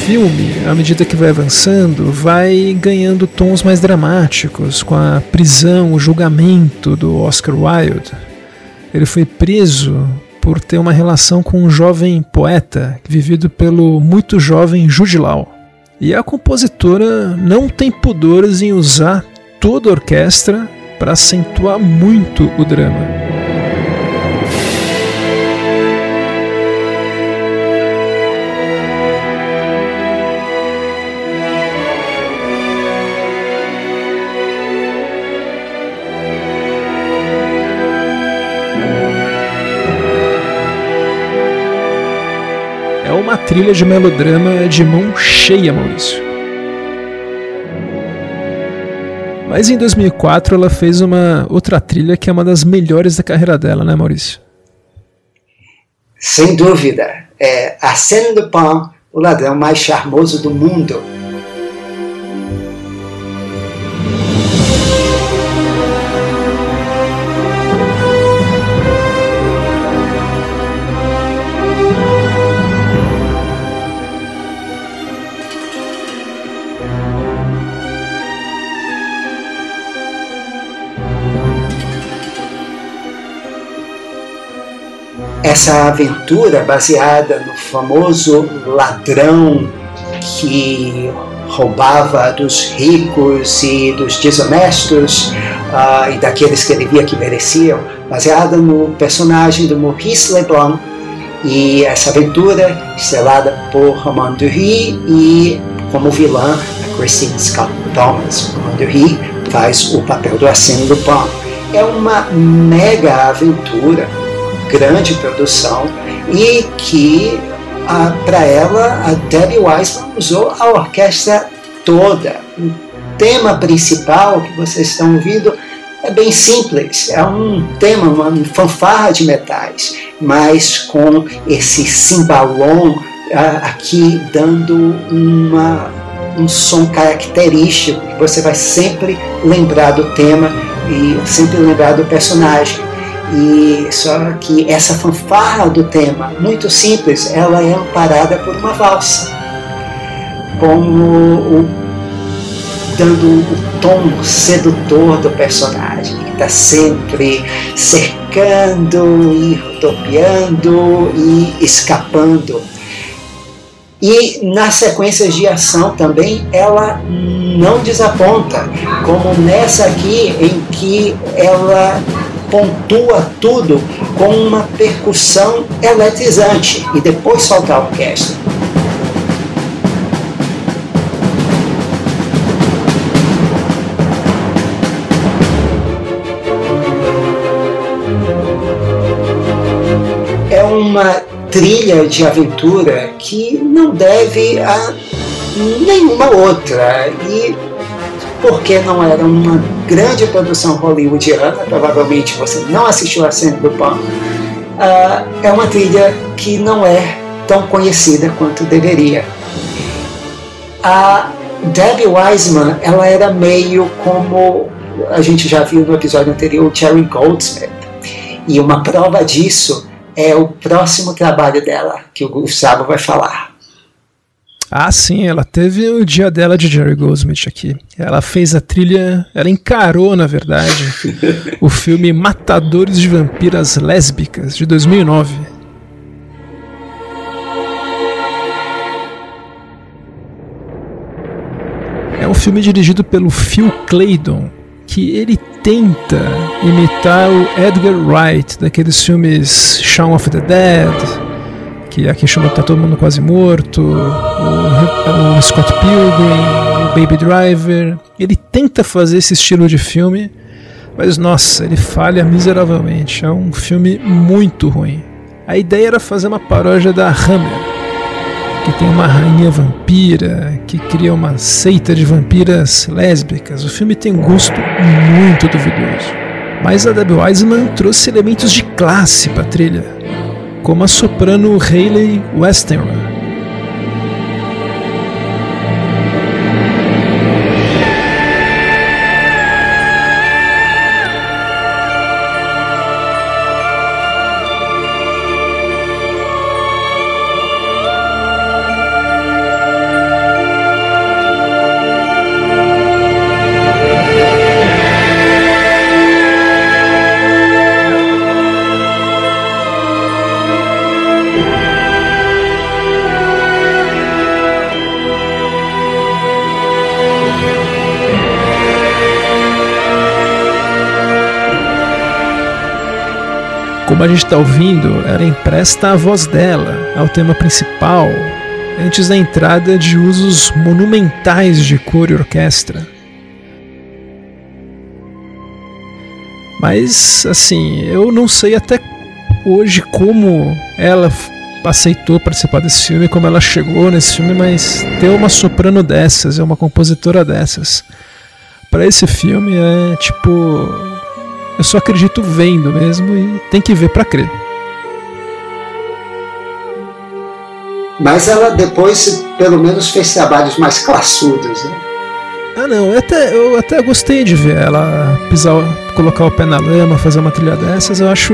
A: Filme, à medida que vai avançando, vai ganhando tons mais dramáticos, com a prisão, o julgamento do Oscar Wilde. Ele foi preso por ter uma relação com um jovem poeta, vivido pelo muito jovem Jude Law. E a compositora não tem pudores em usar toda a orquestra para acentuar muito o drama. Uma trilha de melodrama de mão cheia, Maurício. Mas em 2004 ela fez uma outra trilha que é uma das melhores da carreira dela, né, Maurício?
B: Sem dúvida. É Arsène Lupin, o ladrão mais charmoso do mundo. Essa aventura baseada no famoso ladrão que roubava dos ricos e dos desonestos uh, e daqueles que ele via que mereciam, baseada no personagem do Maurice Leblanc e essa aventura estrelada por Romain Dury e como vilã a Christine Scott Thomas. Romain Dury faz o papel do Arsène Lupin. É uma mega aventura grande produção e que para ela a Debbie Wiseman usou a orquestra toda. O tema principal que vocês estão ouvindo é bem simples, é um tema, uma fanfarra de metais, mas com esse cimbalom aqui dando uma, um som característico, que você vai sempre lembrar do tema e sempre lembrar do personagem. E só que essa fanfarra do tema, muito simples, ela é amparada por uma valsa, como o, dando o tom sedutor do personagem, que está sempre cercando e rodopiando e escapando. E nas sequências de ação também ela não desaponta, como nessa aqui em que ela pontua tudo com uma percussão eletrizante e depois solta a orquestra. É uma trilha de aventura que não deve a nenhuma outra. E porque não era uma grande produção hollywoodiana, provavelmente você não assistiu a cena do Pan, uh, é uma trilha que não é tão conhecida quanto deveria. A Debbie Wiseman, ela era meio como a gente já viu no episódio anterior, Jerry Goldsmith. E uma prova disso é o próximo trabalho dela, que o Gustavo vai falar.
A: Ah, sim, ela teve o dia dela de Jerry Goldsmith aqui. Ela fez a trilha, ela encarou, na verdade, o filme Matadores de Vampiras Lésbicas, de 2009. É um filme dirigido pelo Phil Claydon, que ele tenta imitar o Edgar Wright, daqueles filmes Shaun of the Dead, que aqui chama Tá Todo Mundo Quase Morto, o, o Scott Pilgrim, o Baby Driver. Ele tenta fazer esse estilo de filme, mas nossa, ele falha miseravelmente. É um filme muito ruim. A ideia era fazer uma paródia da Hammer, que tem uma rainha vampira, que cria uma seita de vampiras lésbicas. O filme tem um gosto muito duvidoso. Mas a Debbie Wiseman trouxe elementos de classe para a trilha como a soprano Hayley Westenra. Como a gente está ouvindo, ela empresta a voz dela ao tema principal, antes da entrada de usos monumentais de cor e orquestra. Mas, assim, eu não sei até hoje como ela aceitou participar desse filme, como ela chegou nesse filme, mas ter uma soprano dessas, é uma compositora dessas, para esse filme é tipo eu só acredito vendo mesmo e tem que ver para crer.
B: Mas ela depois, pelo menos, fez trabalhos mais classudos, né?
A: Ah não, eu até, eu até gostei de ver ela pisar, colocar o pé na lama, fazer uma trilha dessas, eu acho,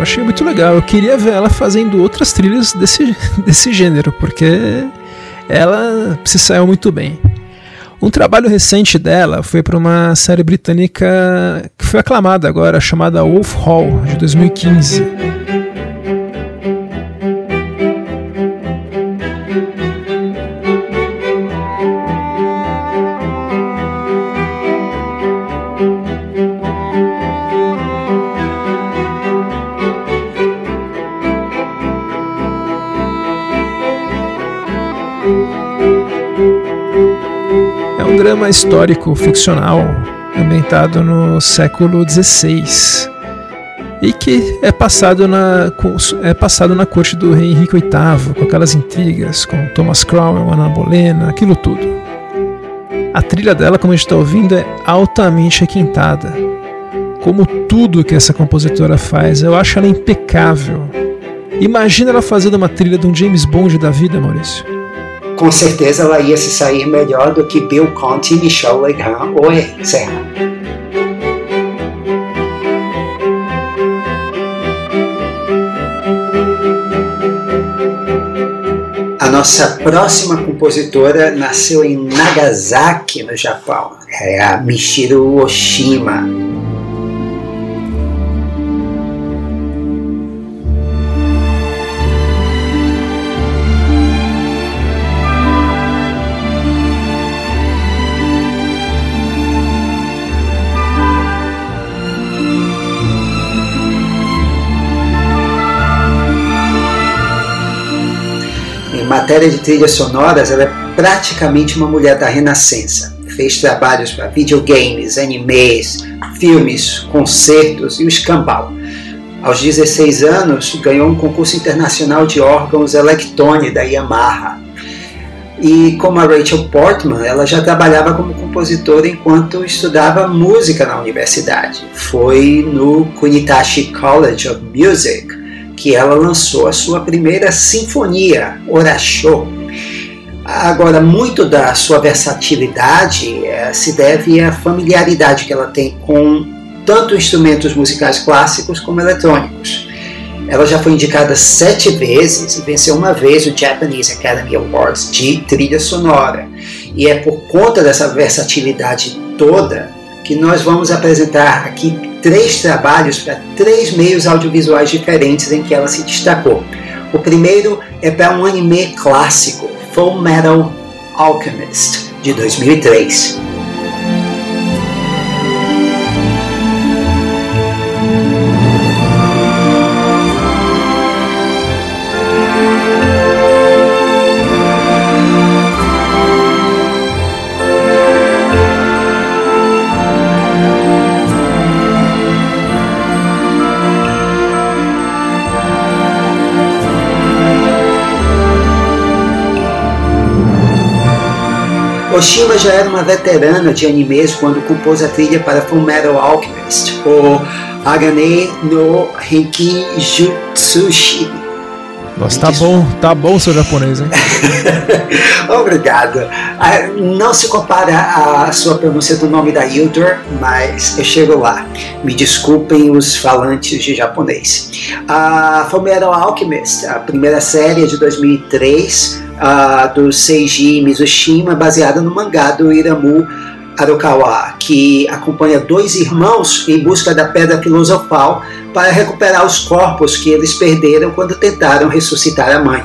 A: achei muito legal. Eu queria ver ela fazendo outras trilhas desse, desse gênero, porque ela se saiu muito bem. Um trabalho recente dela foi para uma série britânica que foi aclamada agora, chamada Wolf Hall, de 2015. Drama histórico ficcional ambientado no século XVI. e que é passado na, é passado na corte do rei Henrique VIII, com aquelas intrigas com Thomas Cromwell, Ana Bolena, aquilo tudo. A trilha dela, como a gente está ouvindo, é altamente requintada. Como tudo que essa compositora faz, eu acho ela impecável. Imagina ela fazendo uma trilha de um James Bond da vida, Maurício.
B: Com certeza ela ia se sair melhor do que Bill Conti, Michel Legrand ou Henrique Serra. A nossa próxima compositora nasceu em Nagasaki, no Japão. É a Michiru Oshima. Matéria de trilhas sonoras, ela é praticamente uma mulher da renascença. Fez trabalhos para videogames, animes, filmes, concertos e o escambau. Aos 16 anos, ganhou um concurso internacional de órgãos Electone da Yamaha. E como a Rachel Portman, ela já trabalhava como compositora enquanto estudava música na universidade. Foi no Kunitashi College of Music que ela lançou a sua primeira sinfonia, Orachô. Agora, muito da sua versatilidade é, se deve à familiaridade que ela tem com tanto instrumentos musicais clássicos como eletrônicos. Ela já foi indicada sete vezes e venceu uma vez o Japanese Academy Awards de trilha sonora. E é por conta dessa versatilidade toda que nós vamos apresentar aqui três trabalhos para três meios audiovisuais diferentes em que ela se destacou. O primeiro é para um anime clássico, Full Metal Alchemist, de 2003. Oshima já era uma veterana de animes quando compôs a trilha para Fullmetal Alchemist, o Agane no Henki Jutsushi.
A: Nossa, tá bom, tá bom seu japonês, hein?
B: Obrigado. Ah, não se compara à sua pronúncia do nome da Hildur, mas eu chego lá. Me desculpem os falantes de japonês. A Fullmetal Alchemist, a primeira série de 2003, uh, do Seiji Mizushima, baseada no mangá do Iramu Arukawa, que acompanha dois irmãos em busca da Pedra Filosofal para recuperar os corpos que eles perderam quando tentaram ressuscitar a mãe.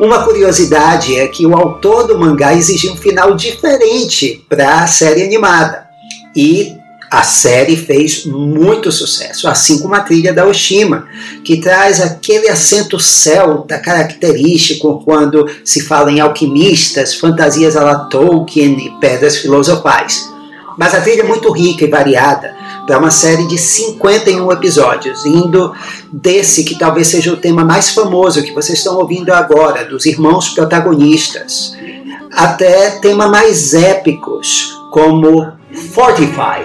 B: Uma curiosidade é que o autor do mangá exigiu um final diferente para a série animada. E a série fez muito sucesso, assim como a trilha da Oshima, que traz aquele acento celta característico quando se fala em alquimistas, fantasias à la Tolkien e pedras filosofais. Mas a trilha é muito rica e variada, para uma série de 51 episódios, indo desse que talvez seja o tema mais famoso que vocês estão ouvindo agora, dos irmãos protagonistas, até temas mais épicos, como Fortify,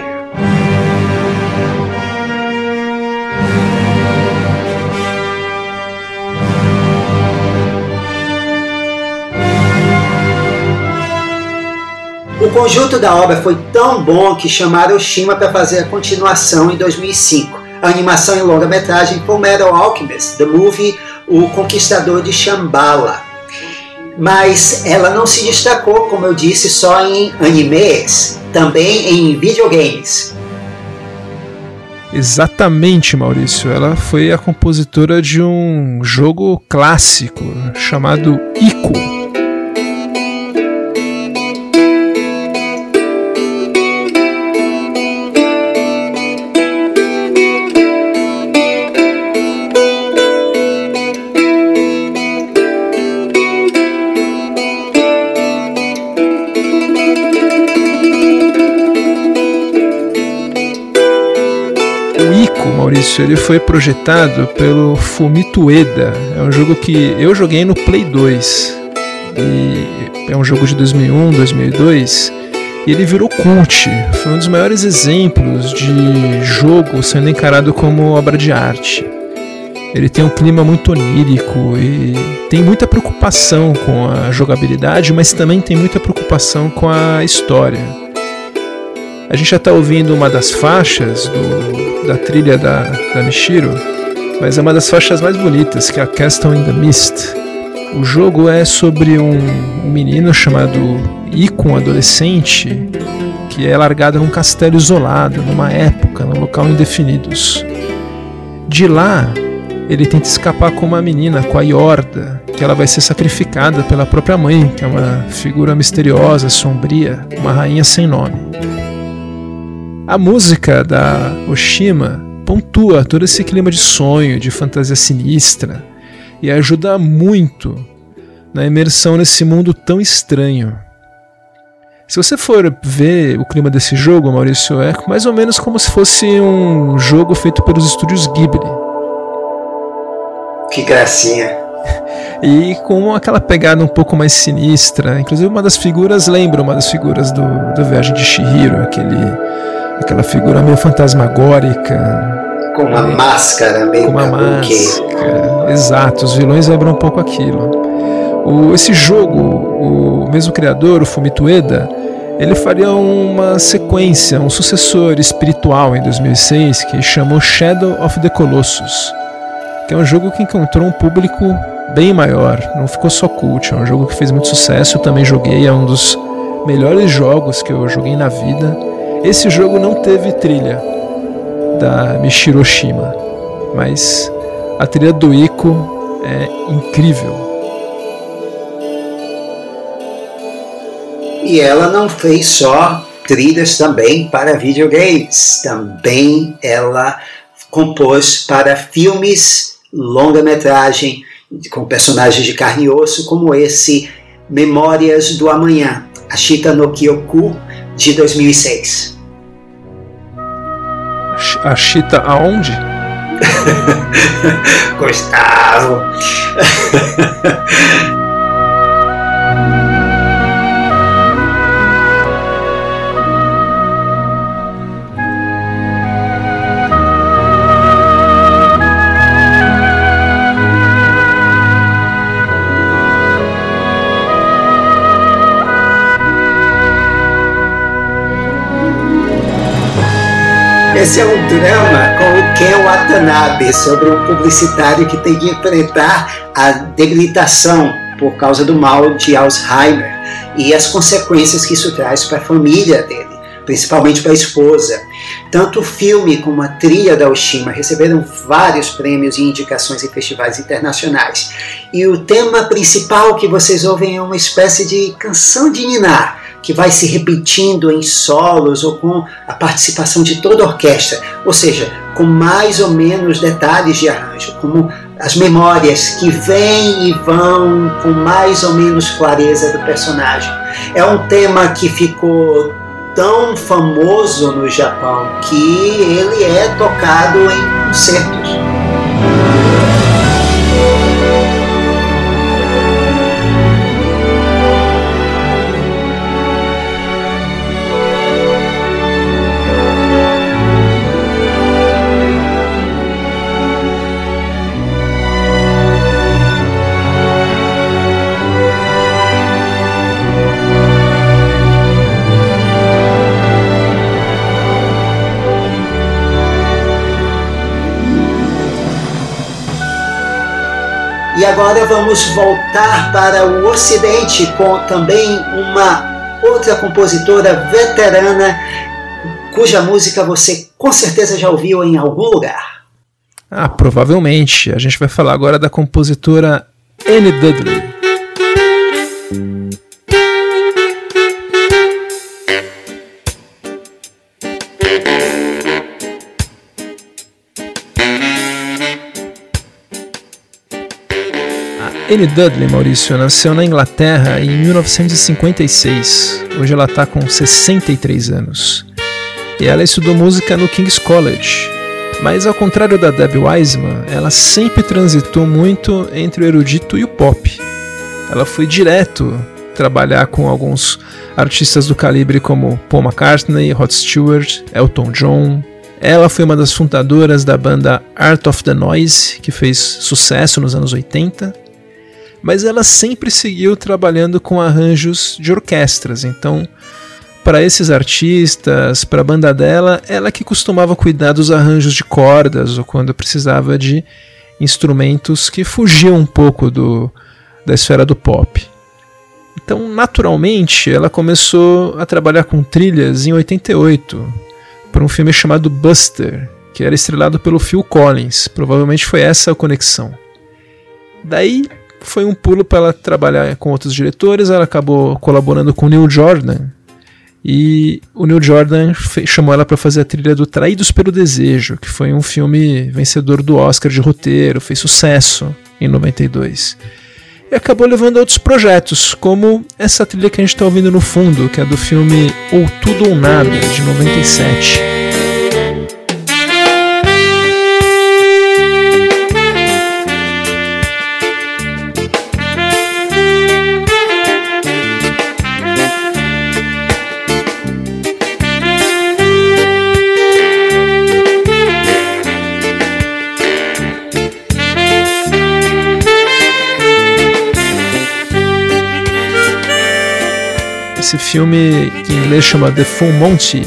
B: conjunto da obra foi tão bom que chamaram Oshima para fazer a continuação em 2005. A animação em longa-metragem Full Metal Alchemist, The Movie O Conquistador de Shambhala. Mas ela não se destacou, como eu disse, só em animes, também em videogames.
A: Exatamente, Maurício. Ela foi a compositora de um jogo clássico chamado Ico. Maurício, ele foi projetado pelo Fumito Ueda. É um jogo que eu joguei no Play 2. E é um jogo de 2001, 2002. E ele virou cult. Foi um dos maiores exemplos de jogo sendo encarado como obra de arte. Ele tem um clima muito onírico e tem muita preocupação com a jogabilidade, mas também tem muita preocupação com a história. A gente já está ouvindo uma das faixas do, da trilha da, da Mishiro, mas é uma das faixas mais bonitas, que é a Castle in the Mist. O jogo é sobre um, menino chamado Iko, um adolescente, que é largado num castelo isolado, numa época, num local indefinidos. De lá, ele tenta escapar com uma menina, com a Yorda, que ela vai ser sacrificada pela própria mãe, que é uma figura misteriosa, sombria, uma rainha sem nome. A música da Oshima pontua todo esse clima de sonho, de fantasia sinistra, e ajuda muito na imersão nesse mundo tão estranho. Se você for ver o clima desse jogo, Maurício, é mais ou menos como se fosse um jogo feito pelos estúdios Ghibli.
B: Que gracinha.
A: E com aquela pegada um pouco mais sinistra. Inclusive, uma das figuras lembra uma das figuras do, do Viagem de Shihiro, aquele, aquela figura meio fantasmagórica.
B: Com uma máscara meio
A: Com uma máscara. Exato, os vilões lembram um pouco aquilo. O, esse jogo, o mesmo criador, o Fumito Ueda, ele faria uma sequência, um sucessor espiritual em 2006 que chamou Shadow of the Colossus que é um jogo que encontrou um público bem maior, não ficou só cult, é um jogo que fez muito sucesso, eu também joguei, é um dos melhores jogos que eu joguei na vida. Esse jogo não teve trilha da Mishiroshima, mas a trilha do Ico é incrível.
B: E ela não fez só trilhas também para videogames, também ela compôs para filmes longa-metragem com personagens de carne e osso, como esse Memórias do Amanhã, Ashita no Kyoku, de 2006.
A: Ashita aonde?
B: Gustavo. Esse é um drama com o Ken Watanabe sobre um publicitário que tem que enfrentar a debilitação por causa do mal de Alzheimer e as consequências que isso traz para a família dele, principalmente para a esposa. Tanto o filme como a trilha da Oshima receberam vários prêmios e indicações em festivais internacionais. E o tema principal que vocês ouvem é uma espécie de canção de ninar que vai se repetindo em solos ou com a participação de toda a orquestra, ou seja, com mais ou menos detalhes de arranjo, como as memórias que vêm e vão com mais ou menos clareza do personagem. É um tema que ficou tão famoso no Japão que ele é tocado em concertos. E agora vamos voltar para o Ocidente com também uma outra compositora veterana cuja música você com certeza já ouviu em algum lugar.
A: Ah, provavelmente. A gente vai falar agora da compositora Anne Dudley. Anne Dudley, Maurício, nasceu na Inglaterra em 1956. Hoje ela está com 63 anos. E ela estudou música no King's College. Mas ao contrário da Debbie Wiseman, ela sempre transitou muito entre o erudito e o pop. Ela foi direto trabalhar com alguns artistas do calibre como Paul McCartney, Rod Stewart, Elton John. Ela foi uma das fundadoras da banda Art of the Noise, que fez sucesso nos anos 80. Mas ela sempre seguiu trabalhando com arranjos de orquestras, então para esses artistas, para a banda dela, ela que costumava cuidar dos arranjos de cordas ou quando precisava de instrumentos que fugiam um pouco do, da esfera do pop. Então, naturalmente, ela começou a trabalhar com trilhas em 88 para um filme chamado Buster, que era estrelado pelo Phil Collins. Provavelmente foi essa a conexão. Daí foi um pulo para ela trabalhar com outros diretores. Ela acabou colaborando com Neil Jordan e o Neil Jordan chamou ela para fazer a trilha do Traídos pelo Desejo, que foi um filme vencedor do Oscar de roteiro, fez sucesso em 92. E acabou levando a outros projetos, como essa trilha que a gente está ouvindo no fundo, que é do filme Ou Tudo ou Nada, de 97. Esse filme, que em inglês chama The Full Monty,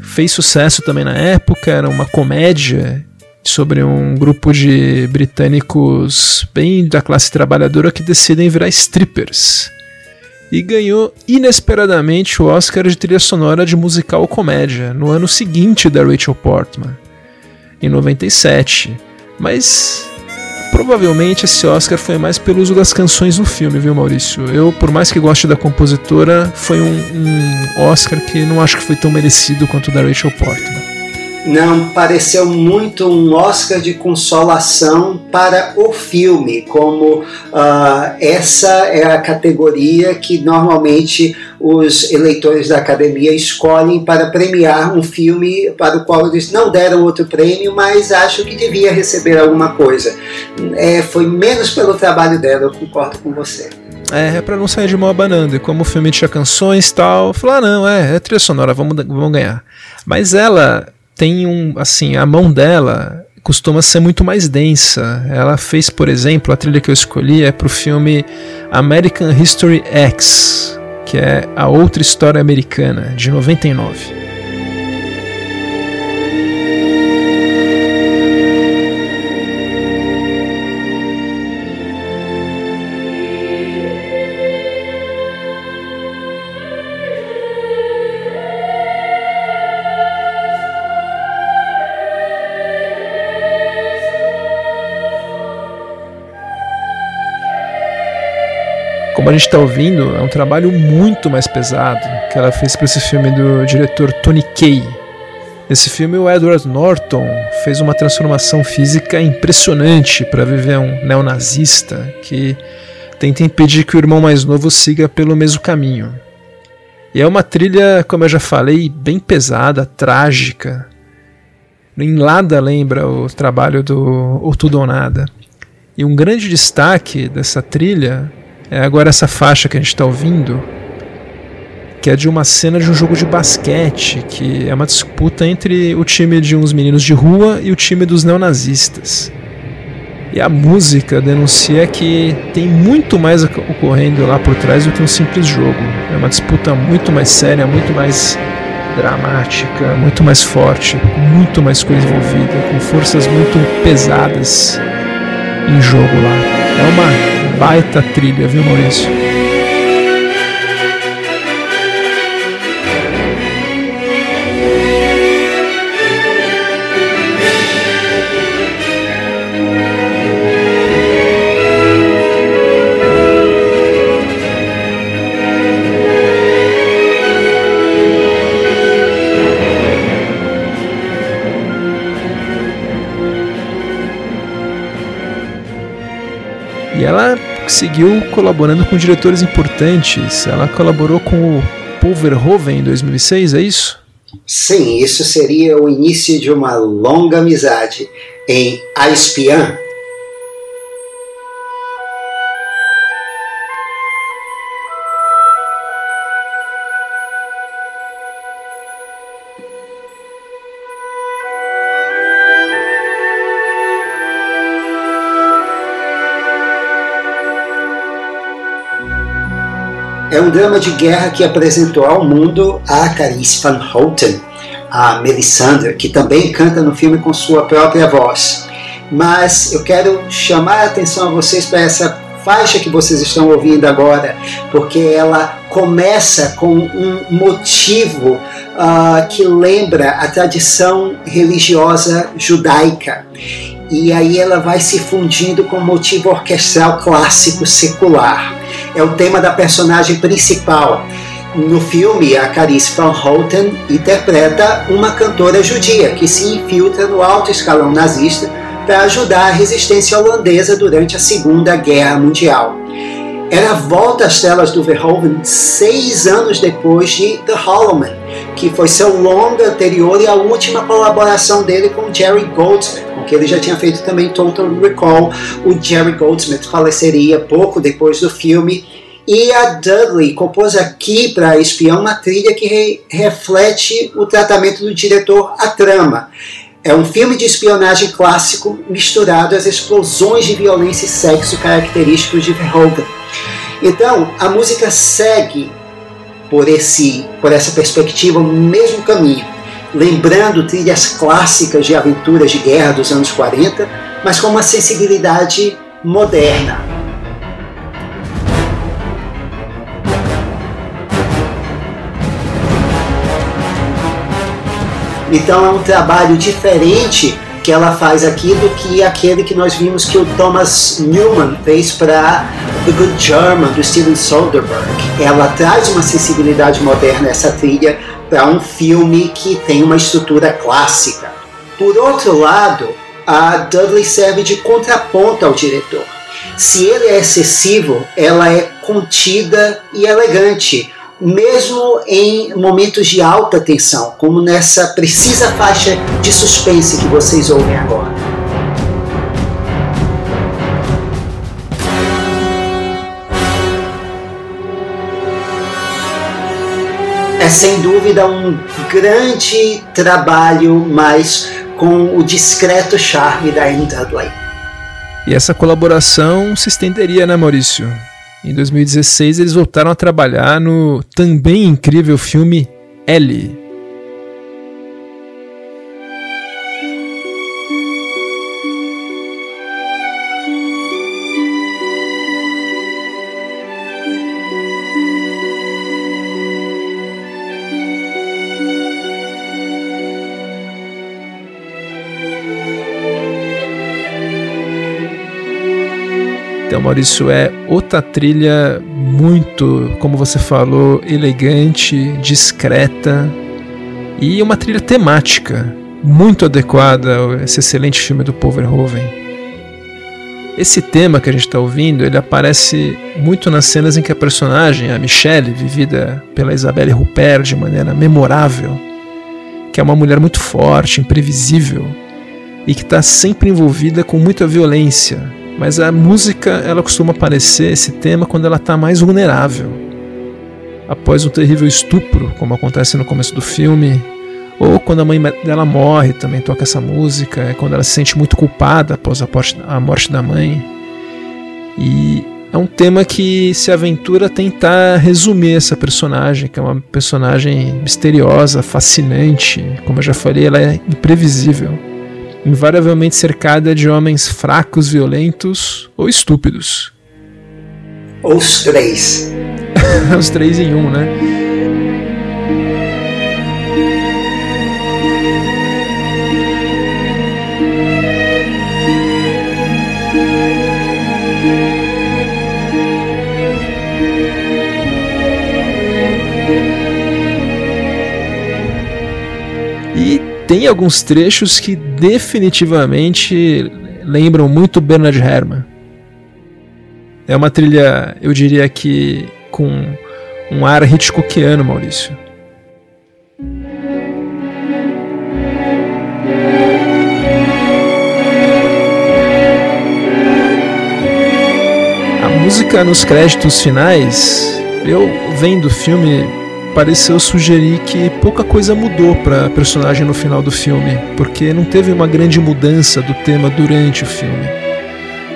A: fez sucesso também na época, era uma comédia sobre um grupo de britânicos bem da classe trabalhadora que decidem virar strippers. E ganhou inesperadamente o Oscar de trilha sonora de musical comédia no ano seguinte da Rachel Portman, em 97. Mas provavelmente esse Oscar foi mais pelo uso das canções no filme, viu, Maurício? Eu, por mais que goste da compositora, foi um, um Oscar que não acho que foi tão merecido quanto o da Rachel Portman
B: não pareceu muito um Oscar de consolação para o filme, como uh, essa é a categoria que normalmente os eleitores da academia escolhem para premiar um filme para o qual eles não deram outro prêmio, mas acham que devia receber alguma coisa. É, foi menos pelo trabalho dela, eu concordo com você.
A: É, é pra não sair de mão abanando. E como o filme tinha canções e tal, falar, ah, não, é, é trilha sonora, vamos, vamos ganhar. Mas ela tem um, assim, a mão dela costuma ser muito mais densa. Ela fez, por exemplo, a trilha que eu escolhi é pro filme American History X, que é a outra história americana de 99. Como a gente está ouvindo, é um trabalho muito mais pesado que ela fez para esse filme do diretor Tony Kaye. Nesse filme, o Edward Norton fez uma transformação física impressionante para viver um neonazista que tenta impedir que o irmão mais novo siga pelo mesmo caminho. E é uma trilha, como eu já falei, bem pesada, trágica. Em nada lembra o trabalho do O Tudo ou Nada. E um grande destaque dessa trilha é agora essa faixa que a gente está ouvindo, que é de uma cena de um jogo de basquete, que é uma disputa entre o time de uns meninos de rua e o time dos neonazistas. E a música denuncia que tem muito mais ocorrendo lá por trás do que um simples jogo. É uma disputa muito mais séria, muito mais dramática, muito mais forte, muito mais coisa envolvida, com forças muito pesadas em jogo lá. É uma baita trilha, viu, Maurício? Ela seguiu colaborando com diretores importantes. Ela colaborou com o Paul Verhoeven em 2006, é isso?
B: Sim, isso seria o início de uma longa amizade em A Espiã, um drama de guerra que apresentou ao mundo a Carice Van Houten, a Melisandre, que também canta no filme com sua própria voz. Mas eu quero chamar a atenção a vocês para essa faixa que vocês estão ouvindo agora, porque ela começa com um motivo uh, que lembra a tradição religiosa judaica. E aí ela vai se fundindo com o motivo orquestral clássico secular é o tema da personagem principal. No filme, a Carice Van Houten interpreta uma cantora judia que se infiltra no alto escalão nazista para ajudar a resistência holandesa durante a Segunda Guerra Mundial. Ela volta às telas do Verhoeven seis anos depois de The Hollow Man, que foi seu longa anterior e a última colaboração dele com Jerry Goldsmith, com que ele já tinha feito também Total Recall. O Jerry Goldsmith faleceria pouco depois do filme. E a Dudley compôs aqui para Espião uma trilha que re reflete o tratamento do diretor à trama. É um filme de espionagem clássico misturado às explosões de violência e sexo característicos de Verhoeven. Então, a música segue por, esse, por essa perspectiva o mesmo caminho, lembrando trilhas clássicas de aventuras de guerra dos anos 40, mas com uma sensibilidade moderna. Então é um trabalho diferente que ela faz aqui do que aquele que nós vimos que o Thomas Newman fez para The Good German, do Steven Soderbergh. Ela traz uma sensibilidade moderna, essa trilha, para um filme que tem uma estrutura clássica. Por outro lado, a Dudley serve de contraponto ao diretor. Se ele é excessivo, ela é contida e elegante, mesmo em momentos de alta tensão, como nessa precisa faixa de suspense que vocês ouvem agora. É sem dúvida um grande trabalho, mas com o discreto charme da Anne Dudley.
A: E essa colaboração se estenderia, né, Maurício? Em 2016, eles voltaram a trabalhar no também incrível filme Ellie. Maurício, é outra trilha muito, como você falou, elegante, discreta e uma trilha temática muito adequada a esse excelente filme do Paul Verhoeven. Esse tema que a gente está ouvindo, ele aparece muito nas cenas em que a personagem, a Michelle, vivida pela Isabelle Huppert de maneira memorável, que é uma mulher muito forte, imprevisível e que está sempre envolvida com muita violência, mas a música, ela costuma aparecer, esse tema, quando ela está mais vulnerável. Após um terrível estupro, como acontece no começo do filme, ou quando a mãe dela morre, também toca essa música, é quando ela se sente muito culpada após a morte da mãe. E é um tema que se aventura a tentar resumir essa personagem, que é uma personagem misteriosa, fascinante. Como eu já falei, ela é imprevisível invariavelmente cercada de homens fracos, violentos ou estúpidos.
B: Os três.
A: os três em um, né? tem alguns trechos que definitivamente lembram muito Bernard Herrmann. É uma trilha, eu diria que com um ar Hitchcockiano, Maurício. A música nos créditos finais, eu vendo o filme pareceu sugerir que pouca coisa mudou para a personagem no final do filme, porque não teve uma grande mudança do tema durante o filme.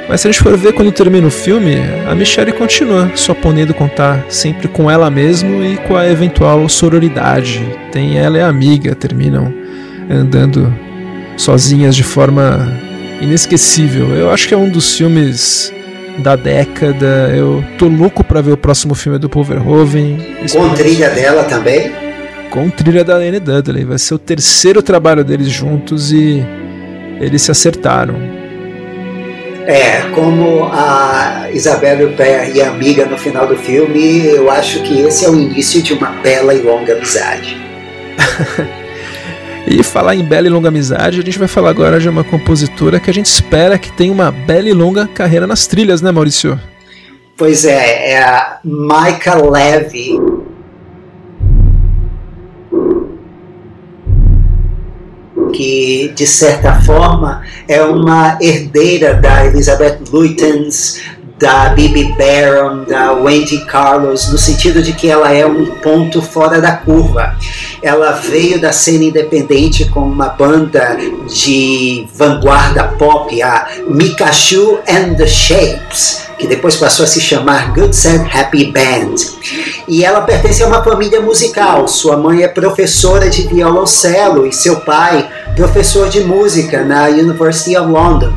A: Mas se a gente for ver quando termina o filme, a Michelle continua só podendo contar sempre com ela mesma e com a eventual sororidade. Tem ela e a amiga, terminam andando sozinhas de forma inesquecível. Eu acho que é um dos filmes da década. Eu tô louco para ver o próximo filme do Paul Verhoeven.
B: Com trilha dela também?
A: Com trilha da Lane Dudley. Vai ser o terceiro trabalho deles juntos e eles se acertaram.
B: É, como a Isabelle Huppert e a amiga no final do filme, eu acho que esse é o início de uma bela e longa amizade.
A: E falar em bela e longa amizade, a gente vai falar agora de uma compositora que a gente espera que tenha uma bela e longa carreira nas trilhas, né, Maurício?
B: Pois é, é a Maika Levy. Que, de certa forma, é uma herdeira da Elizabeth Lutyens, da Bibi Baron, da Wendy Carlos, no sentido de que ela é um ponto fora da curva. Ela veio da cena independente com uma banda de vanguarda pop, a Mikachu and the Shapes, que depois passou a se chamar Good Sad Happy Band. E ela pertence a uma família musical. Sua mãe é professora de violoncelo e seu pai professor de música na University of London.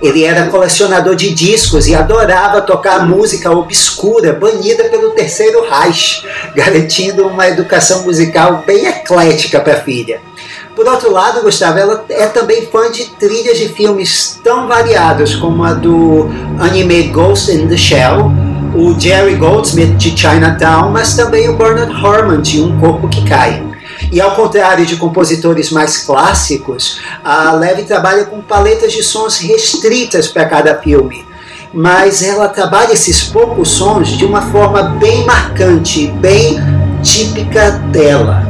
B: Ele era colecionador de discos e adorava tocar música obscura, banida pelo Terceiro Reich, garantindo uma educação musical bem eclética para a filha. Por outro lado, Gustavo, ela é também fã de trilhas de filmes tão variados como a do anime Ghost in the Shell, o Jerry Goldsmith de Chinatown, mas também o Bernard Herrmann de Um Corpo que Cai. E ao contrário de compositores mais clássicos, a Levy trabalha com paletas de sons restritas para cada filme. Mas ela trabalha esses poucos sons de uma forma bem marcante, bem típica dela.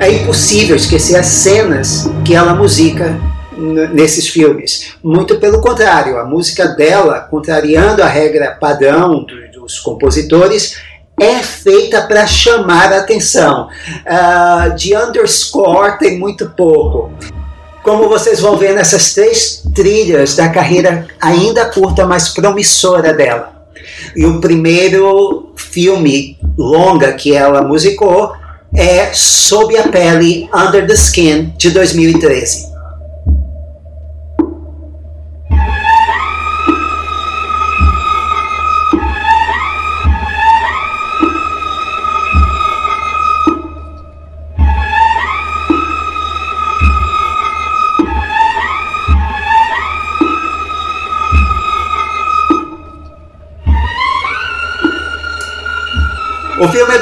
B: É impossível esquecer as cenas que ela musica nesses filmes. Muito pelo contrário, a música dela, contrariando a regra padrão dos compositores, é feita para chamar a atenção. Uh, de underscore tem muito pouco. Como vocês vão ver nessas três trilhas da carreira ainda curta, mas promissora dela. E o primeiro filme longa que ela musicou é Sob a Pele, Under the Skin, de 2013.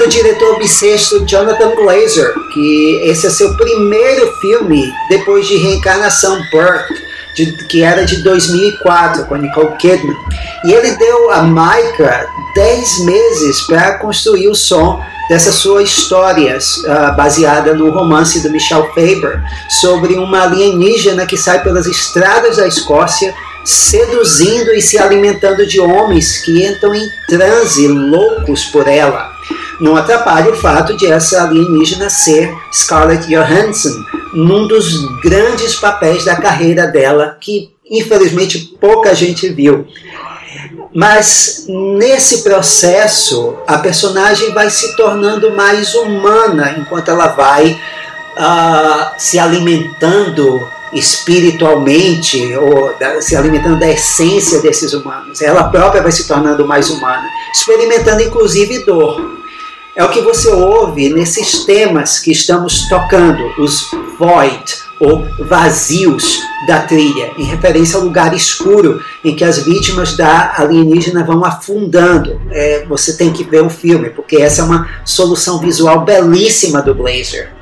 B: Do diretor bissexto Jonathan Glazer, que esse é seu primeiro filme depois de Reencarnação Burke, de, que era de 2004, com Nicole Kidman. E ele deu a Micah 10 meses para construir o som dessas suas histórias, uh, baseada no romance do Michel Faber, sobre uma alienígena que sai pelas estradas da Escócia seduzindo e se alimentando de homens que entram em transe loucos por ela. Não atrapalha o fato de essa alienígena ser Scarlett Johansson, num dos grandes papéis da carreira dela, que infelizmente pouca gente viu. Mas nesse processo, a personagem vai se tornando mais humana enquanto ela vai uh, se alimentando espiritualmente ou se alimentando da essência desses humanos. Ela própria vai se tornando mais humana, experimentando inclusive dor. É o que você ouve nesses temas que estamos tocando, os void ou vazios da trilha, em referência ao lugar escuro em que as vítimas da alienígena vão afundando. É, você tem que ver o filme, porque essa é uma solução visual belíssima do Blazer.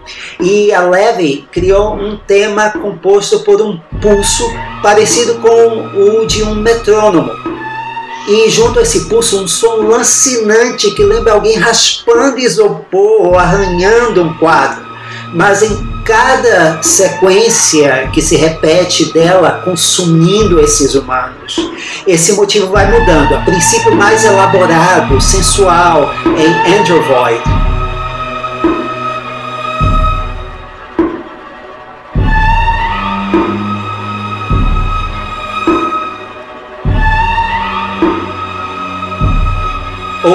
B: E a Levy criou um tema composto por um pulso parecido com o de um metrônomo. E junto a esse pulso, um som lancinante que lembra alguém raspando isopor ou arranhando um quadro. Mas em cada sequência que se repete dela consumindo esses humanos, esse motivo vai mudando. A princípio mais elaborado, sensual, em Andrew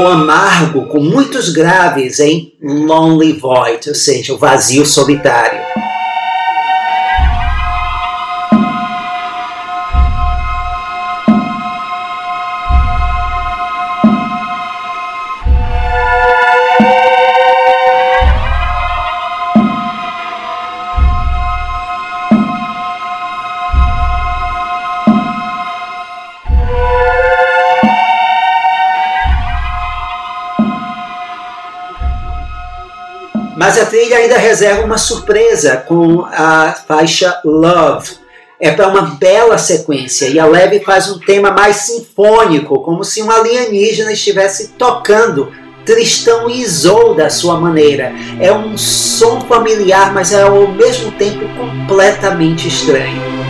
B: Ou amargo com muitos graves em Lonely Void, ou seja, o vazio solitário. Trilha ainda reserva uma surpresa com a faixa Love. É para uma bela sequência e a Leve faz um tema mais sinfônico, como se um alienígena estivesse tocando Tristão e Isolde da sua maneira. É um som familiar, mas é ao mesmo tempo completamente estranho.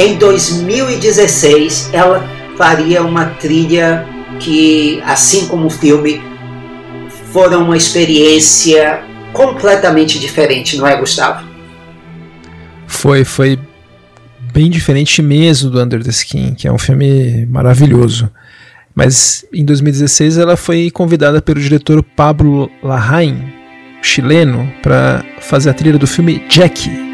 B: Em 2016, ela faria uma trilha que, assim como o filme, foram uma experiência completamente diferente, não é, Gustavo?
A: Foi, foi bem diferente mesmo do Under the Skin, que é um filme maravilhoso. Mas em 2016 ela foi convidada pelo diretor Pablo Larraín, chileno, para fazer a trilha do filme Jackie,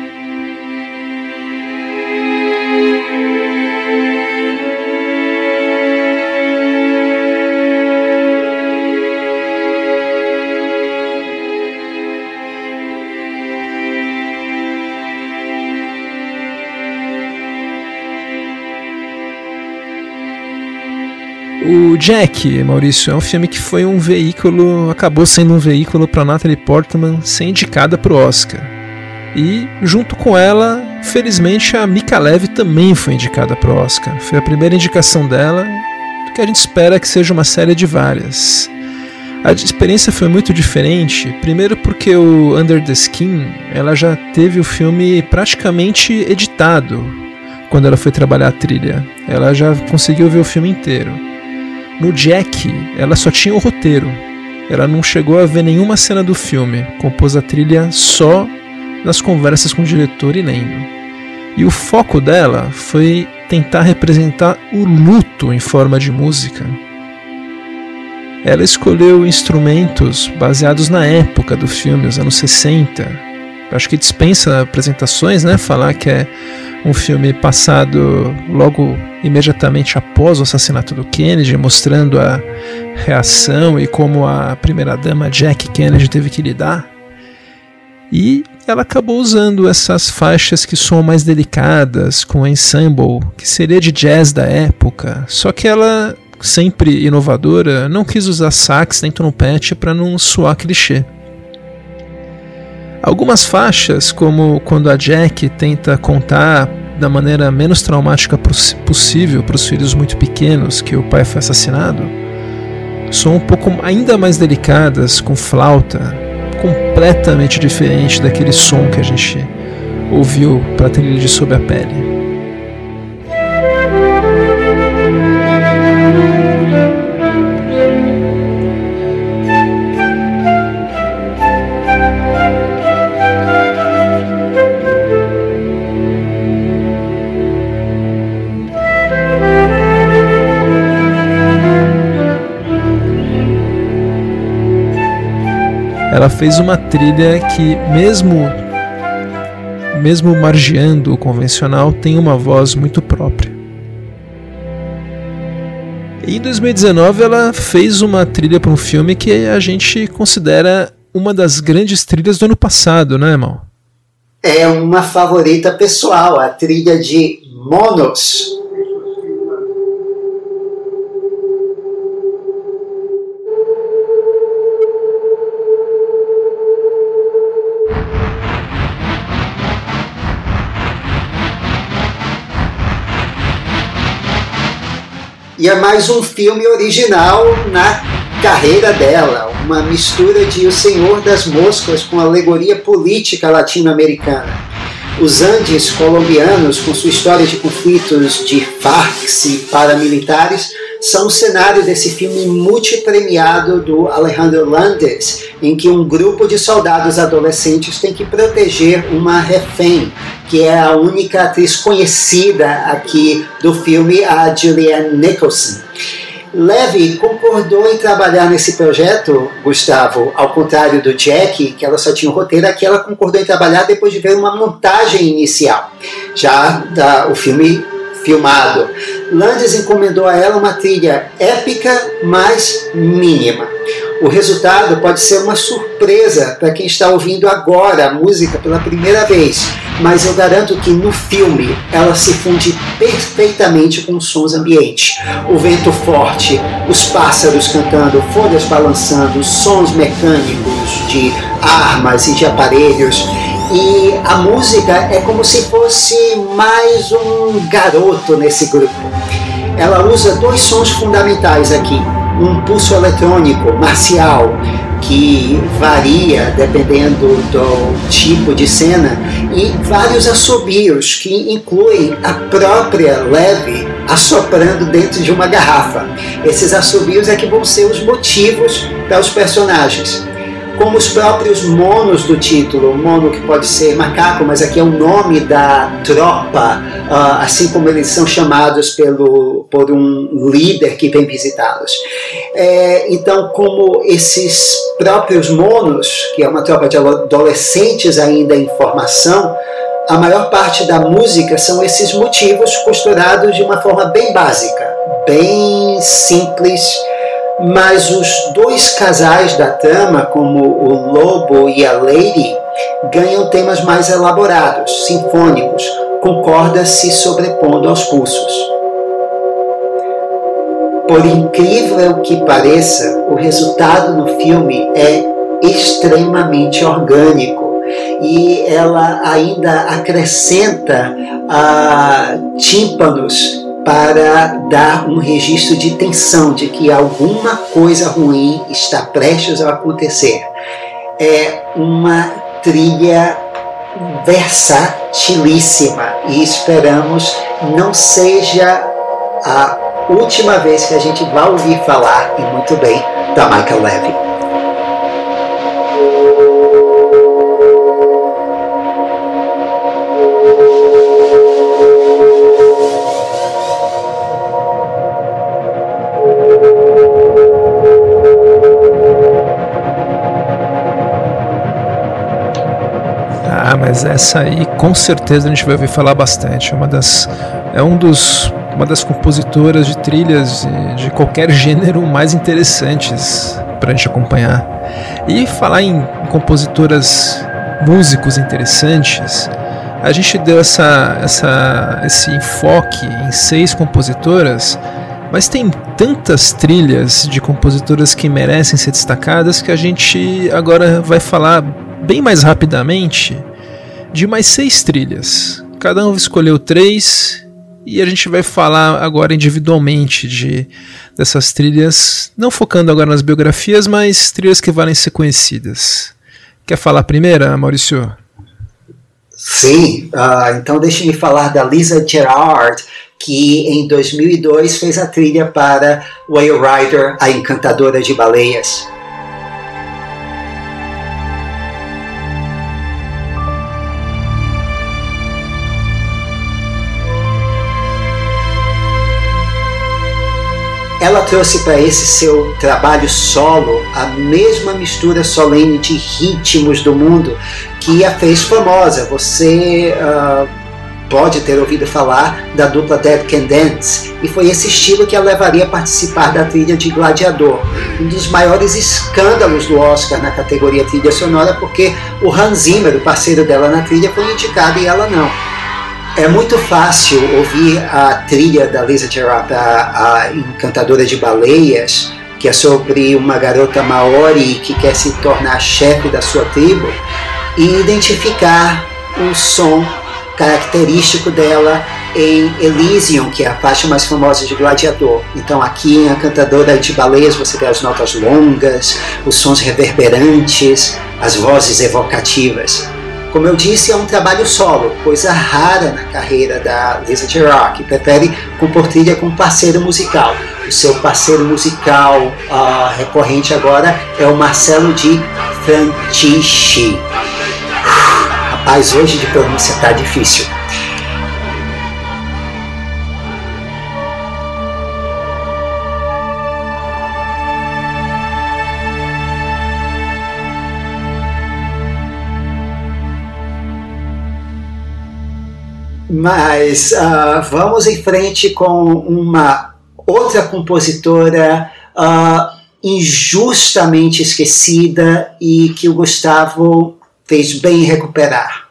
A: O Jack, Maurício, é um filme que foi um veículo, acabou sendo um veículo para Natalie Portman ser indicada para o Oscar. E, junto com ela, felizmente a Mika Levy também foi indicada para o Oscar. Foi a primeira indicação dela, do que a gente espera que seja uma série de várias. A experiência foi muito diferente, primeiro porque o Under the Skin, ela já teve o filme praticamente editado quando ela foi trabalhar a trilha. Ela já conseguiu ver o filme inteiro. No Jack, ela só tinha o roteiro. Ela não chegou a ver nenhuma cena do filme. Compôs a trilha só nas conversas com o diretor e lendo. E o foco dela foi tentar representar o luto em forma de música. Ela escolheu instrumentos baseados na época do filme, os anos 60. Acho que dispensa apresentações, né? Falar que é um filme passado logo imediatamente após o assassinato do Kennedy, mostrando a reação e como a primeira-dama Jack Kennedy teve que lidar. E ela acabou usando essas faixas que são mais delicadas, com ensemble, que seria de jazz da época, só que ela, sempre inovadora, não quis usar sax nem trompete para não soar clichê. Algumas faixas, como quando a Jack tenta contar da maneira menos traumática possível para os filhos muito pequenos que o pai foi assassinado, são um pouco ainda mais delicadas, com flauta, completamente diferente daquele som que a gente ouviu para trilha de Sob a Pele. Ela fez uma trilha que mesmo mesmo margeando o convencional tem uma voz muito própria. E em 2019 ela fez uma trilha para um filme que a gente considera uma das grandes trilhas do ano passado, né, irmão?
B: É uma favorita pessoal, a trilha de Monos, E é mais um filme original na carreira dela, uma mistura de O Senhor das Moscas com alegoria política latino-americana. Os Andes colombianos, com sua história de conflitos de Farc e paramilitares, são o cenário desse filme multipremiado do Alejandro Landes, em que um grupo de soldados adolescentes tem que proteger uma refém, que é a única atriz conhecida aqui do filme, a Julianne Nicholson. Levy concordou em trabalhar nesse projeto, Gustavo, ao contrário do Jack, que ela só tinha um roteiro, aqui ela concordou em trabalhar depois de ver uma montagem inicial, já da, o filme filmado. Landes encomendou a ela uma trilha épica, mas mínima. O resultado pode ser uma surpresa para quem está ouvindo agora a música pela primeira vez, mas eu garanto que no filme ela se funde perfeitamente com os sons ambientes. O vento forte, os pássaros cantando, folhas balançando, sons mecânicos de armas e de aparelhos e a música é como se fosse mais um garoto nesse grupo. Ela usa dois sons fundamentais aqui: um pulso eletrônico marcial que varia dependendo do tipo de cena e vários assobios que incluem a própria leve assoprando dentro de uma garrafa. Esses assobios é que vão ser os motivos para os personagens como os próprios monos do título, mono que pode ser macaco, mas aqui é o nome da tropa, uh, assim como eles são chamados pelo, por um líder que vem visitá-los. É, então, como esses próprios monos, que é uma tropa de adolescentes ainda em formação, a maior parte da música são esses motivos costurados de uma forma bem básica, bem simples, mas os dois casais da trama, como o Lobo e a Lady, ganham temas mais elaborados, sinfônicos, com cordas se sobrepondo aos pulsos. Por incrível que pareça, o resultado no filme é extremamente orgânico e ela ainda acrescenta ah, tímpanos para dar um registro de tensão de que alguma coisa ruim está prestes a acontecer. É uma trilha versatilíssima e esperamos não seja a última vez que a gente vai ouvir falar, e muito bem, da Michael Levy.
A: Mas essa aí com certeza a gente vai ouvir falar bastante. É uma das é um dos uma das compositoras de trilhas de qualquer gênero mais interessantes para a gente acompanhar. E falar em compositoras, músicos interessantes, a gente deu essa, essa, esse enfoque em seis compositoras, mas tem tantas trilhas de compositoras que merecem ser destacadas que a gente agora vai falar bem mais rapidamente de mais seis trilhas. Cada um escolheu três e a gente vai falar agora individualmente de dessas trilhas, não focando agora nas biografias, mas trilhas que valem ser conhecidas. Quer falar primeiro, Maurício?
B: Sim, uh, então deixe-me falar da Lisa Gerard, que em 2002 fez a trilha para Whale Rider, a Encantadora de Baleias. Ela trouxe para esse seu trabalho solo a mesma mistura solene de ritmos do mundo que a fez famosa. Você uh, pode ter ouvido falar da dupla Dead Can Dance, e foi esse estilo que a levaria a participar da trilha de Gladiador, um dos maiores escândalos do Oscar na categoria trilha sonora, porque o Hans Zimmer, o parceiro dela na trilha, foi indicado e ela não. É muito fácil ouvir a trilha da Lisa Gerard, a, a encantadora de baleias, que é sobre uma garota maori que quer se tornar chefe da sua tribo, e identificar o som característico dela em Elysium, que é a faixa mais famosa de Gladiador. Então aqui em A Cantadora de Baleias você vê as notas longas, os sons reverberantes, as vozes evocativas. Como eu disse, é um trabalho solo, coisa rara na carreira da Lisa Gerard, que prefere compor trilha com parceiro musical. O seu parceiro musical uh, recorrente agora é o Marcelo de Frantici. Rapaz, hoje de pronúncia tá difícil. Mas uh, vamos em frente com uma outra compositora uh, injustamente esquecida e que o Gustavo fez bem recuperar.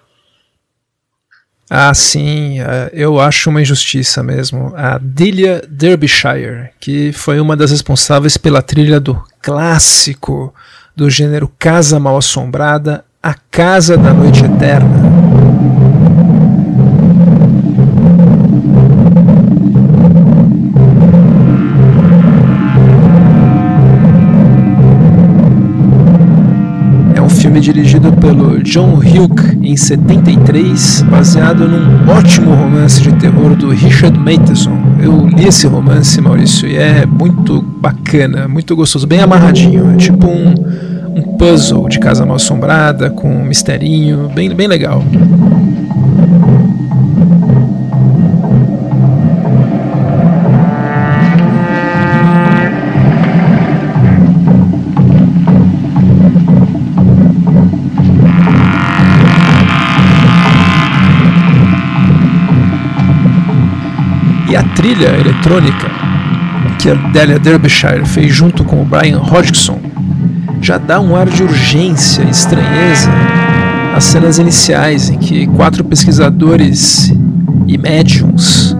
A: Ah, sim, uh, eu acho uma injustiça mesmo. A Delia Derbyshire, que foi uma das responsáveis pela trilha do clássico do gênero Casa Mal Assombrada, A Casa da Noite Eterna. Filme dirigido pelo John Hughes em 73, baseado num ótimo romance de terror do Richard Matheson. Eu li esse romance, Maurício, e é muito bacana, muito gostoso, bem amarradinho. É tipo um, um puzzle de casa mal assombrada, com um misterinho, bem, bem legal. Trilha eletrônica que a Delia Derbyshire fez junto com o Brian Hodgson já dá um ar de urgência e estranheza às cenas iniciais em que quatro pesquisadores e médiums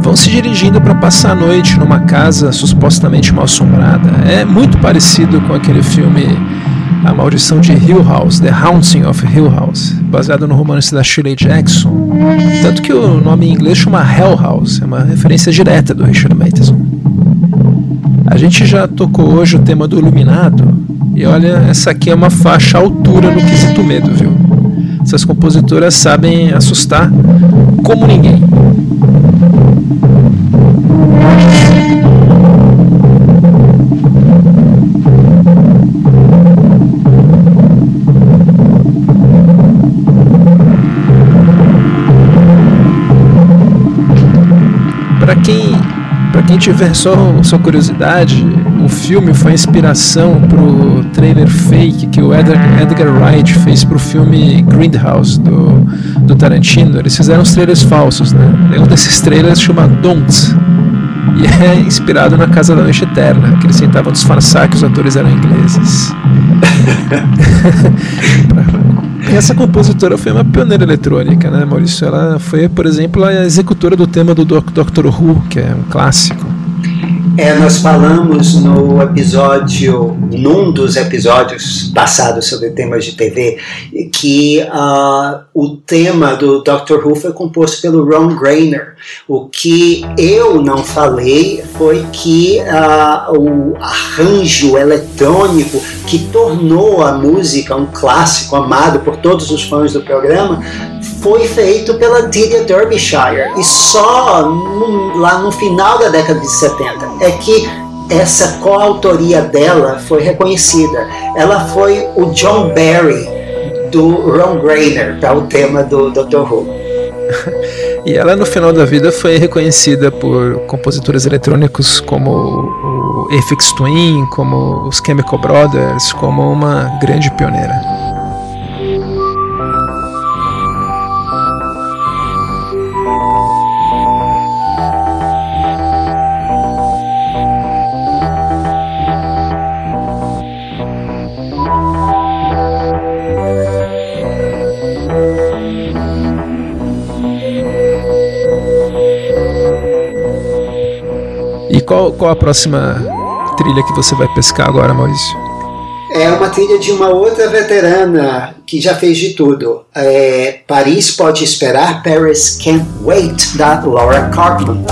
A: vão se dirigindo para passar a noite numa casa supostamente mal assombrada. É muito parecido com aquele filme A Maldição de Hill House, The Haunting of Hill House, baseado no romance da Shirley Jackson. Tanto que o nome em inglês chama Hell House, é uma referência direta do Richard Matheson. A gente já tocou hoje o tema do Iluminado, e olha, essa aqui é uma faixa altura no quesito medo, viu? Essas compositoras sabem assustar como ninguém. Quem tiver só sua curiosidade, o filme foi inspiração pro trailer fake que o Edgar, Edgar Wright fez pro filme Grindhouse do, do Tarantino. Eles fizeram os trailers falsos, né? Um desses trailers chama Don't. E é inspirado na Casa da Noite Eterna, que eles tentavam disfarçar que os atores eram ingleses. Essa compositora foi uma pioneira eletrônica, né, Maurício? Ela foi, por exemplo, a executora do tema do Doctor Who, que é um clássico.
B: É, nós falamos no episódio, num dos episódios passados sobre temas de TV, que uh, o tema do Doctor Who foi composto pelo Ron Grainer. O que eu não falei foi que uh, o arranjo eletrônico que tornou a música um clássico amado por todos os fãs do programa foi feito pela Delia Derbyshire e só no, lá no final da década de 70 é que essa coautoria dela foi reconhecida. Ela foi o John Barry do Ron Grainer para o tema do Dr. Who.
A: e ela no final da vida foi reconhecida por compositores eletrônicos como o Aphex Twin, como os Chemical Brothers, como uma grande pioneira. Qual, qual a próxima trilha que você vai pescar agora, Maurício?
B: é uma trilha de uma outra veterana que já fez de tudo. É Paris Pode Esperar, Paris Can't Wait, da Laura Cartman.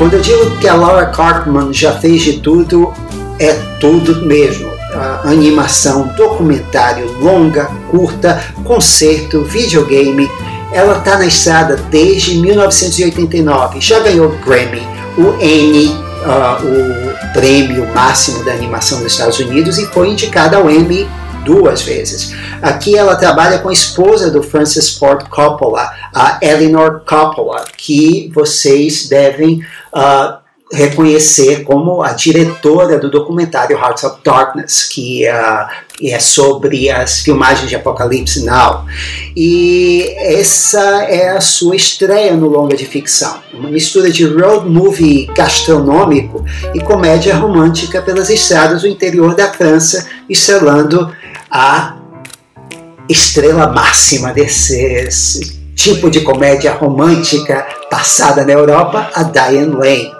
B: Quando eu digo que a Laura Cartman já fez de tudo, é tudo mesmo. A animação, documentário, longa, curta, concerto, videogame. Ela está na estrada desde 1989. Já ganhou o Grammy, o Emmy, uh, o prêmio máximo da animação dos Estados Unidos, e foi indicada ao Emmy duas vezes. Aqui ela trabalha com a esposa do Francis Ford Coppola, a Eleanor Coppola, que vocês devem uh, reconhecer como a diretora do documentário Hearts of Darkness, que uh, é sobre as filmagens de Apocalipse Now. E essa é a sua estreia no longa de ficção, uma mistura de road movie gastronômico e comédia romântica pelas estradas do interior da França, estrelando a estrela máxima desse tipo de comédia romântica passada na Europa, a Diane Lane.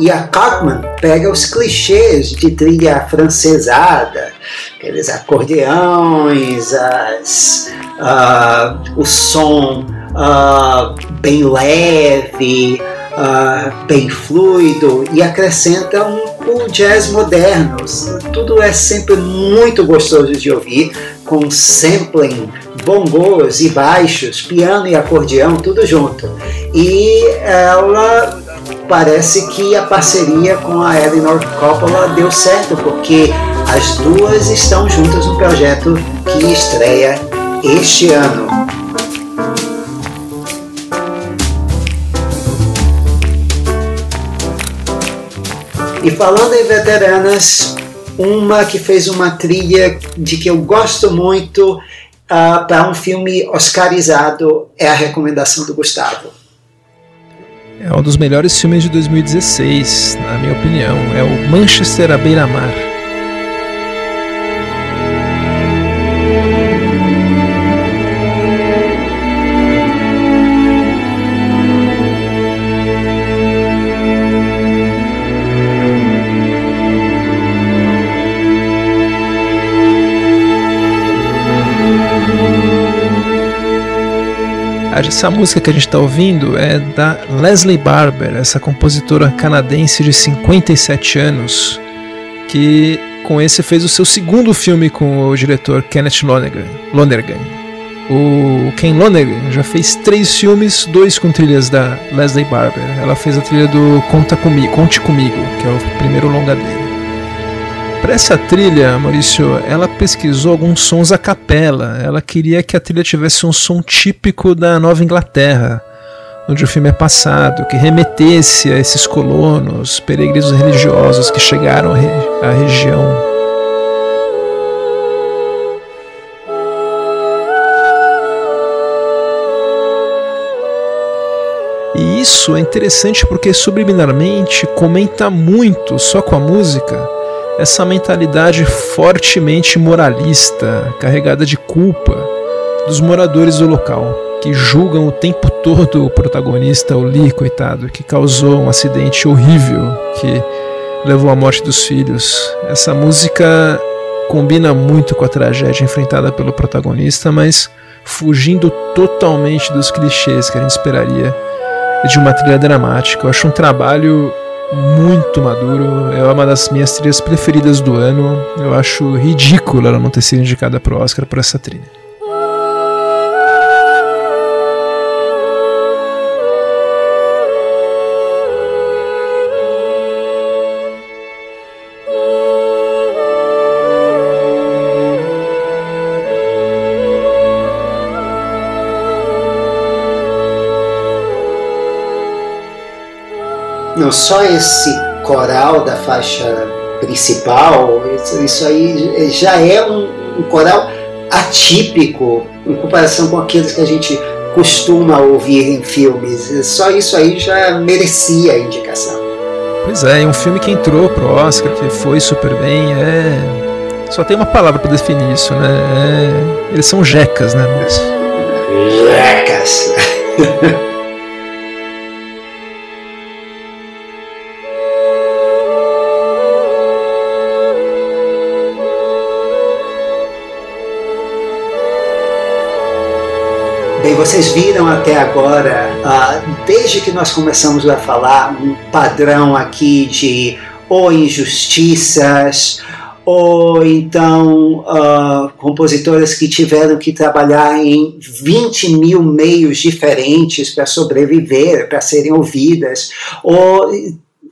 B: E a Cartman pega os clichês de trilha francesada, aqueles acordeões, as, uh, o som uh, bem leve, uh, bem fluido, e acrescenta um, um jazz moderno. Tudo é sempre muito gostoso de ouvir, com sampling, bongos e baixos, piano e acordeão, tudo junto. E ela parece que a parceria com a Eleanor Coppola deu certo, porque as duas estão juntas no projeto que estreia este ano. E falando em veteranas, uma que fez uma trilha de que eu gosto muito uh, para um filme oscarizado é a recomendação do Gustavo.
A: É um dos melhores filmes de 2016, na minha opinião. É o Manchester à beira-mar. Essa música que a gente está ouvindo é da Leslie Barber, essa compositora canadense de 57 anos, que com esse fez o seu segundo filme com o diretor Kenneth Lonergan. Lonergan. O Ken Lonergan já fez três filmes, dois com trilhas da Leslie Barber. Ela fez a trilha do Conta Comigo, Conte Comigo, que é o primeiro longa dele. Para essa trilha, Maurício, ela pesquisou alguns sons a capela. Ela queria que a trilha tivesse um som típico da Nova Inglaterra, onde o filme é passado, que remetesse a esses colonos, peregrinos religiosos que chegaram à região. E isso é interessante porque subliminarmente comenta muito só com a música essa mentalidade fortemente moralista, carregada de culpa dos moradores do local, que julgam o tempo todo o protagonista, o Lee, coitado, que causou um acidente horrível que levou à morte dos filhos. Essa música combina muito com a tragédia enfrentada pelo protagonista, mas fugindo totalmente dos clichês que a gente esperaria de uma trilha dramática. Eu acho um trabalho muito maduro. É uma das minhas trilhas preferidas do ano. Eu acho ridículo ela não ter sido indicada para o Oscar por essa trilha.
B: Não só esse coral da faixa principal, isso aí já é um, um coral atípico em comparação com aqueles que a gente costuma ouvir em filmes. Só isso aí já merecia a indicação.
A: Pois é, é um filme que entrou pro Oscar, que foi super bem, é... Só tem uma palavra para definir isso, né? É... Eles são jecas, né?
B: Jecas! Bem, vocês viram até agora, uh, desde que nós começamos a falar, um padrão aqui de ou injustiças, ou então uh, compositoras que tiveram que trabalhar em 20 mil meios diferentes para sobreviver, para serem ouvidas, ou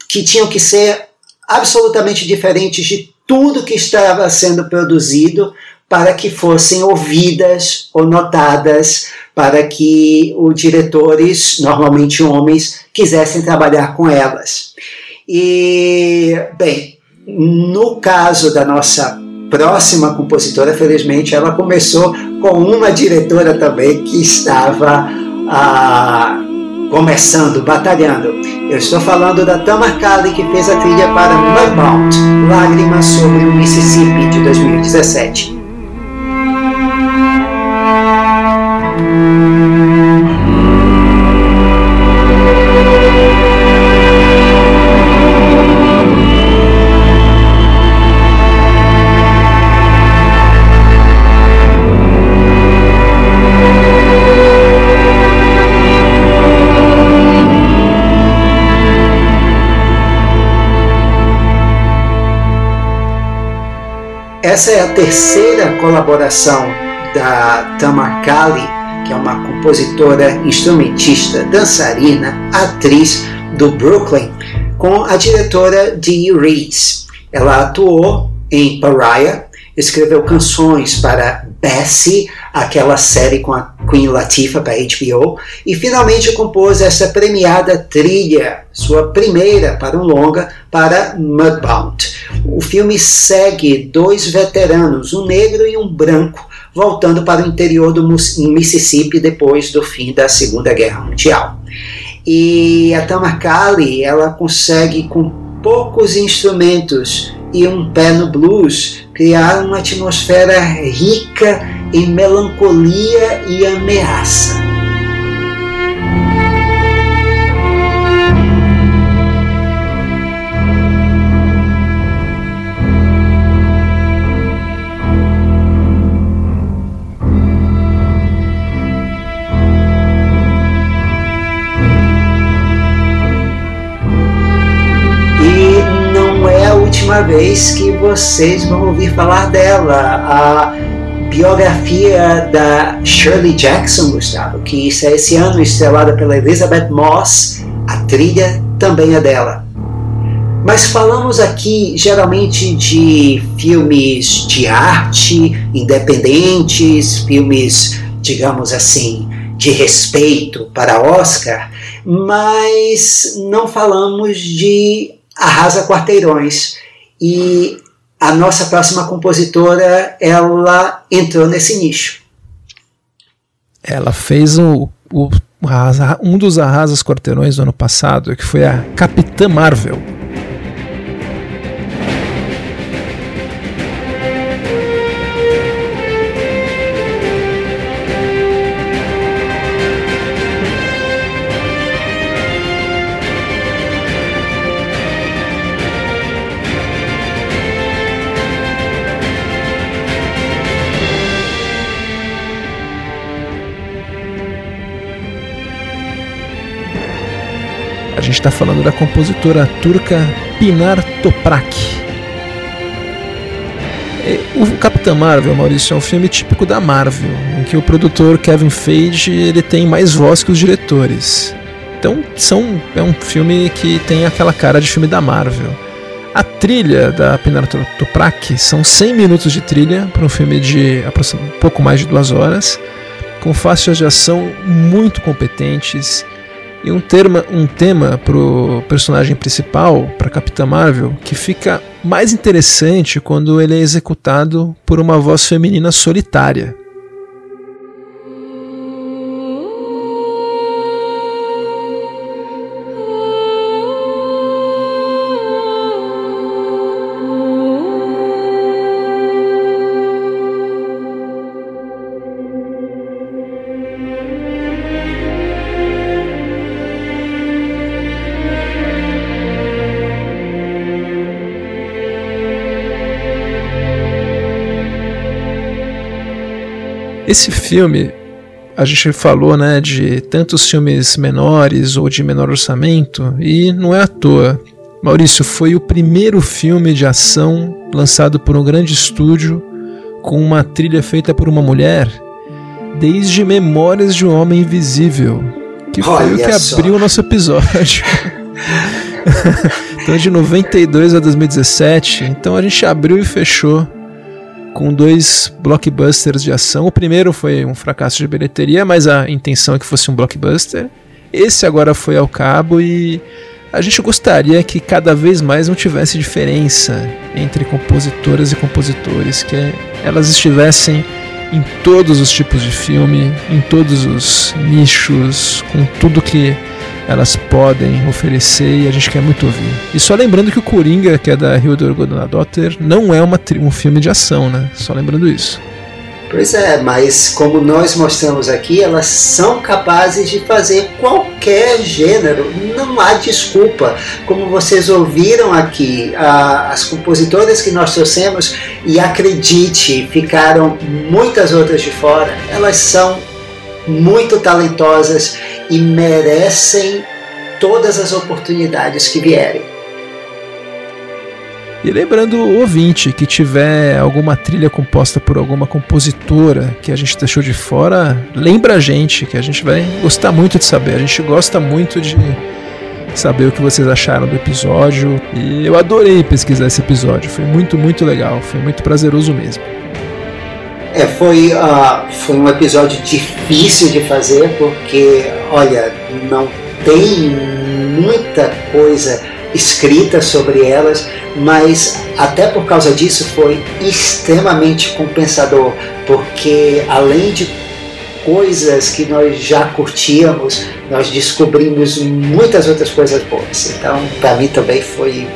B: que tinham que ser absolutamente diferentes de tudo que estava sendo produzido para que fossem ouvidas ou notadas para que os diretores, normalmente homens, quisessem trabalhar com elas. E, bem, no caso da nossa próxima compositora, felizmente, ela começou com uma diretora também que estava ah, começando, batalhando. Eu estou falando da Tamar Kali, que fez a trilha para Mudbound, Lágrimas sobre o Mississippi, de 2017. Essa é a terceira colaboração da Tamar Kali, que é uma compositora, instrumentista, dançarina, atriz do Brooklyn, com a diretora Dee Reese. Ela atuou em Pariah, escreveu canções para Bessie, aquela série com a Queen Latifah para HBO, e finalmente compôs essa premiada trilha, sua primeira para um longa, para Mudbound. O filme segue dois veteranos, um negro e um branco, voltando para o interior do Mississippi depois do fim da Segunda Guerra Mundial. E a Tamakali, ela consegue com poucos instrumentos e um pé no blues criar uma atmosfera rica em melancolia e ameaça. Última vez que vocês vão ouvir falar dela. A biografia da Shirley Jackson, Gustavo, que é esse ano estrelada pela Elizabeth Moss, a trilha também é dela. Mas falamos aqui geralmente de filmes de arte independentes, filmes, digamos assim, de respeito para Oscar, mas não falamos de Arrasa Quarteirões. E a nossa próxima compositora, ela entrou nesse nicho.
A: Ela fez o, o, um dos Arrasas Quarteirões do ano passado, que foi a Capitã Marvel. Gente está falando da compositora turca Pinar Toprak. O Capitã Marvel, Maurício, é um filme típico da Marvel, em que o produtor Kevin Feige ele tem mais voz que os diretores. Então são, é um filme que tem aquela cara de filme da Marvel. A trilha da Pinar Toprak são 100 minutos de trilha para um filme de um pouco mais de duas horas, com faixas de ação muito competentes e um, terma, um tema pro personagem principal, para Capitã Marvel, que fica mais interessante quando ele é executado por uma voz feminina solitária. Esse filme, a gente falou, né, de tantos filmes menores ou de menor orçamento, e não é à toa. Maurício, foi o primeiro filme de ação lançado por um grande estúdio com uma trilha feita por uma mulher desde Memórias de um Homem Invisível, que foi Olha o que só. abriu o nosso episódio. então, de 92 a 2017. Então, a gente abriu e fechou com dois blockbusters de ação. O primeiro foi um fracasso de bilheteria, mas a intenção é que fosse um blockbuster. Esse agora foi ao cabo e a gente gostaria que cada vez mais não tivesse diferença entre compositoras e compositores, que elas estivessem em todos os tipos de filme, em todos os nichos, com tudo que elas podem oferecer e a gente quer muito ouvir. E só lembrando que o Coringa, que é da Hildur Guðnadóttir, não é uma, um filme de ação, né? Só lembrando isso.
B: Pois é, mas como nós mostramos aqui, elas são capazes de fazer qualquer gênero, não há desculpa. Como vocês ouviram aqui, a, as compositoras que nós trouxemos, e acredite, ficaram muitas outras de fora, elas são muito talentosas e merecem todas as oportunidades que vierem.
A: E lembrando o ouvinte que tiver alguma trilha composta por alguma compositora que a gente deixou de fora, lembra a gente que a gente vai gostar muito de saber. A gente gosta muito de saber o que vocês acharam do episódio. E eu adorei pesquisar esse episódio. Foi muito, muito legal. Foi muito prazeroso mesmo.
B: É, foi, uh, foi um episódio difícil de fazer porque, olha, não tem muita coisa escrita sobre elas, mas até por causa disso foi extremamente compensador, porque além de coisas que nós já curtíamos, nós descobrimos muitas outras coisas boas. Então, para mim também foi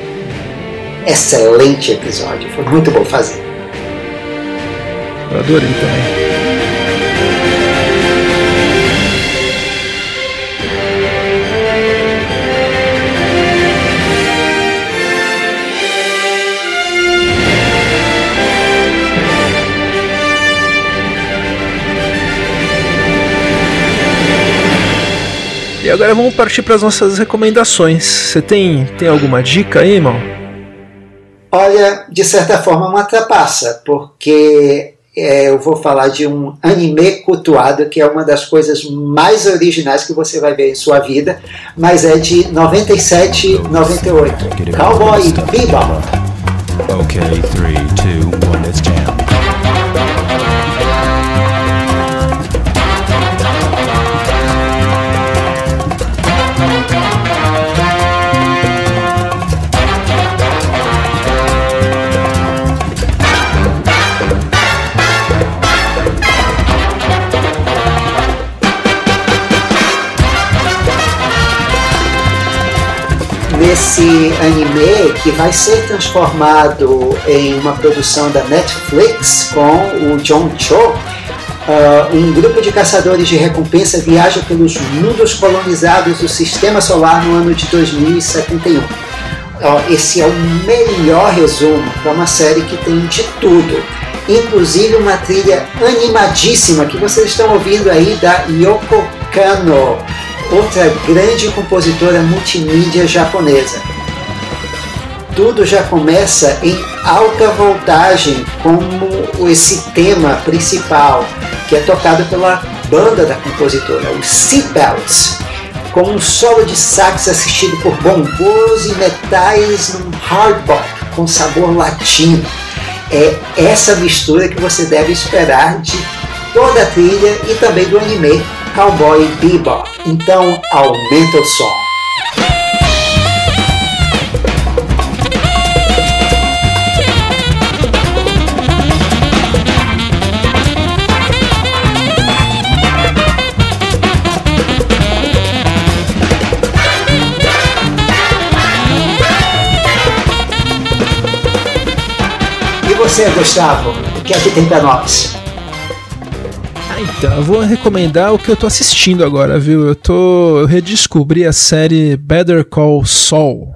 B: excelente episódio, foi muito bom fazer.
A: Eu adorei também. E agora vamos partir para as nossas recomendações. Você tem, tem alguma dica aí, irmão?
B: Olha, de certa forma, uma trapaça, porque é, eu vou falar de um anime cultuado, que é uma das coisas mais originais que você vai ver em sua vida, mas é de 97, 98. Cowboy Bebop. Okay, 3, 2, 1, let's jam. Nesse anime que vai ser transformado em uma produção da Netflix com o John Cho. Uh, um grupo de caçadores de recompensa viaja pelos mundos colonizados do sistema solar no ano de 2071. Uh, esse é o melhor resumo para uma série que tem de tudo, inclusive uma trilha animadíssima que vocês estão ouvindo aí da Yoko Kano outra grande compositora multimídia japonesa. Tudo já começa em alta voltagem, como esse tema principal, que é tocado pela banda da compositora, os Seatbelts, com um solo de sax assistido por bongos e metais num hard bop com sabor latino. É essa mistura que você deve esperar de toda a trilha e também do anime Cowboy Bebop. Então aumenta o som. Você, Gustavo, o que é que tem para nós?
A: Então, eu vou recomendar o que eu tô assistindo agora, viu? Eu tô. Eu redescobri a série Better Call Saul.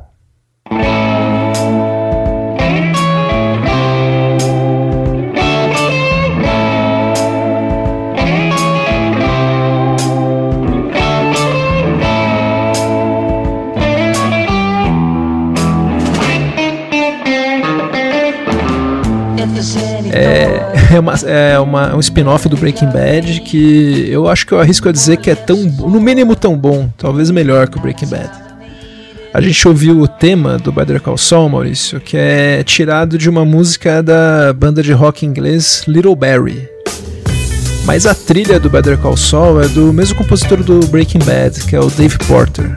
A: É, é, uma, é uma, um spin-off do Breaking Bad que eu acho que eu arrisco a dizer que é tão, no mínimo tão bom, talvez melhor que o Breaking Bad. A gente ouviu o tema do Better Call Saul, Maurício, que é tirado de uma música da banda de rock inglês Little Barry. Mas a trilha do Better Call Saul é do mesmo compositor do Breaking Bad, que é o Dave Porter.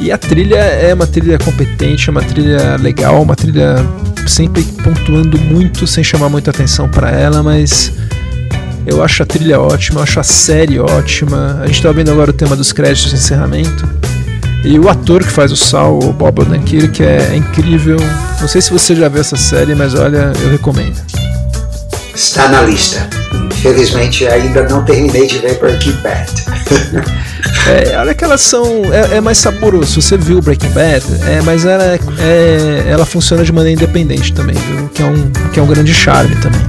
A: E a trilha é uma trilha competente, é uma trilha legal, uma trilha sempre pontuando muito sem chamar muita atenção para ela, mas eu acho a trilha ótima, eu acho a série ótima. A gente tá vendo agora o tema dos créditos de encerramento. E o ator que faz o Sal, o Bob Odenkirk, é, é incrível. Não sei se você já viu essa série, mas olha, eu recomendo.
B: Está na lista. Infelizmente ainda não terminei de ver Breaking Bad.
A: É, olha que elas são. É, é, mais saboroso. Você viu Breaking Bad, é, mas ela, é, é, ela funciona de maneira independente também, viu? Que é, um, que é um grande charme também.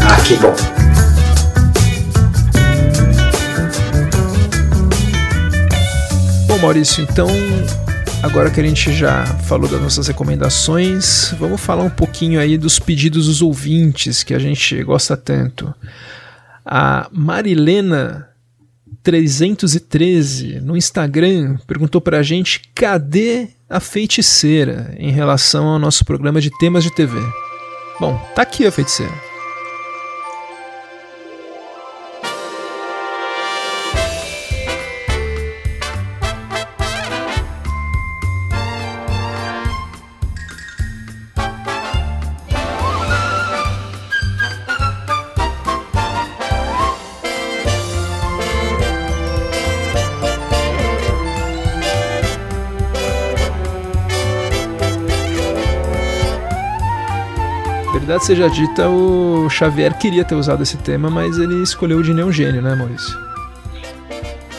B: Ah, que bom.
A: Bom, Maurício, então agora que a gente já falou das nossas recomendações, vamos falar um pouquinho aí dos pedidos dos ouvintes que a gente gosta tanto. A Marilena 313 no Instagram perguntou pra gente cadê a feiticeira em relação ao nosso programa de temas de TV. Bom, tá aqui a feiticeira. Verdade seja dita, o Xavier queria ter usado esse tema, mas ele escolheu o de Neon Gênio, né, Maurício?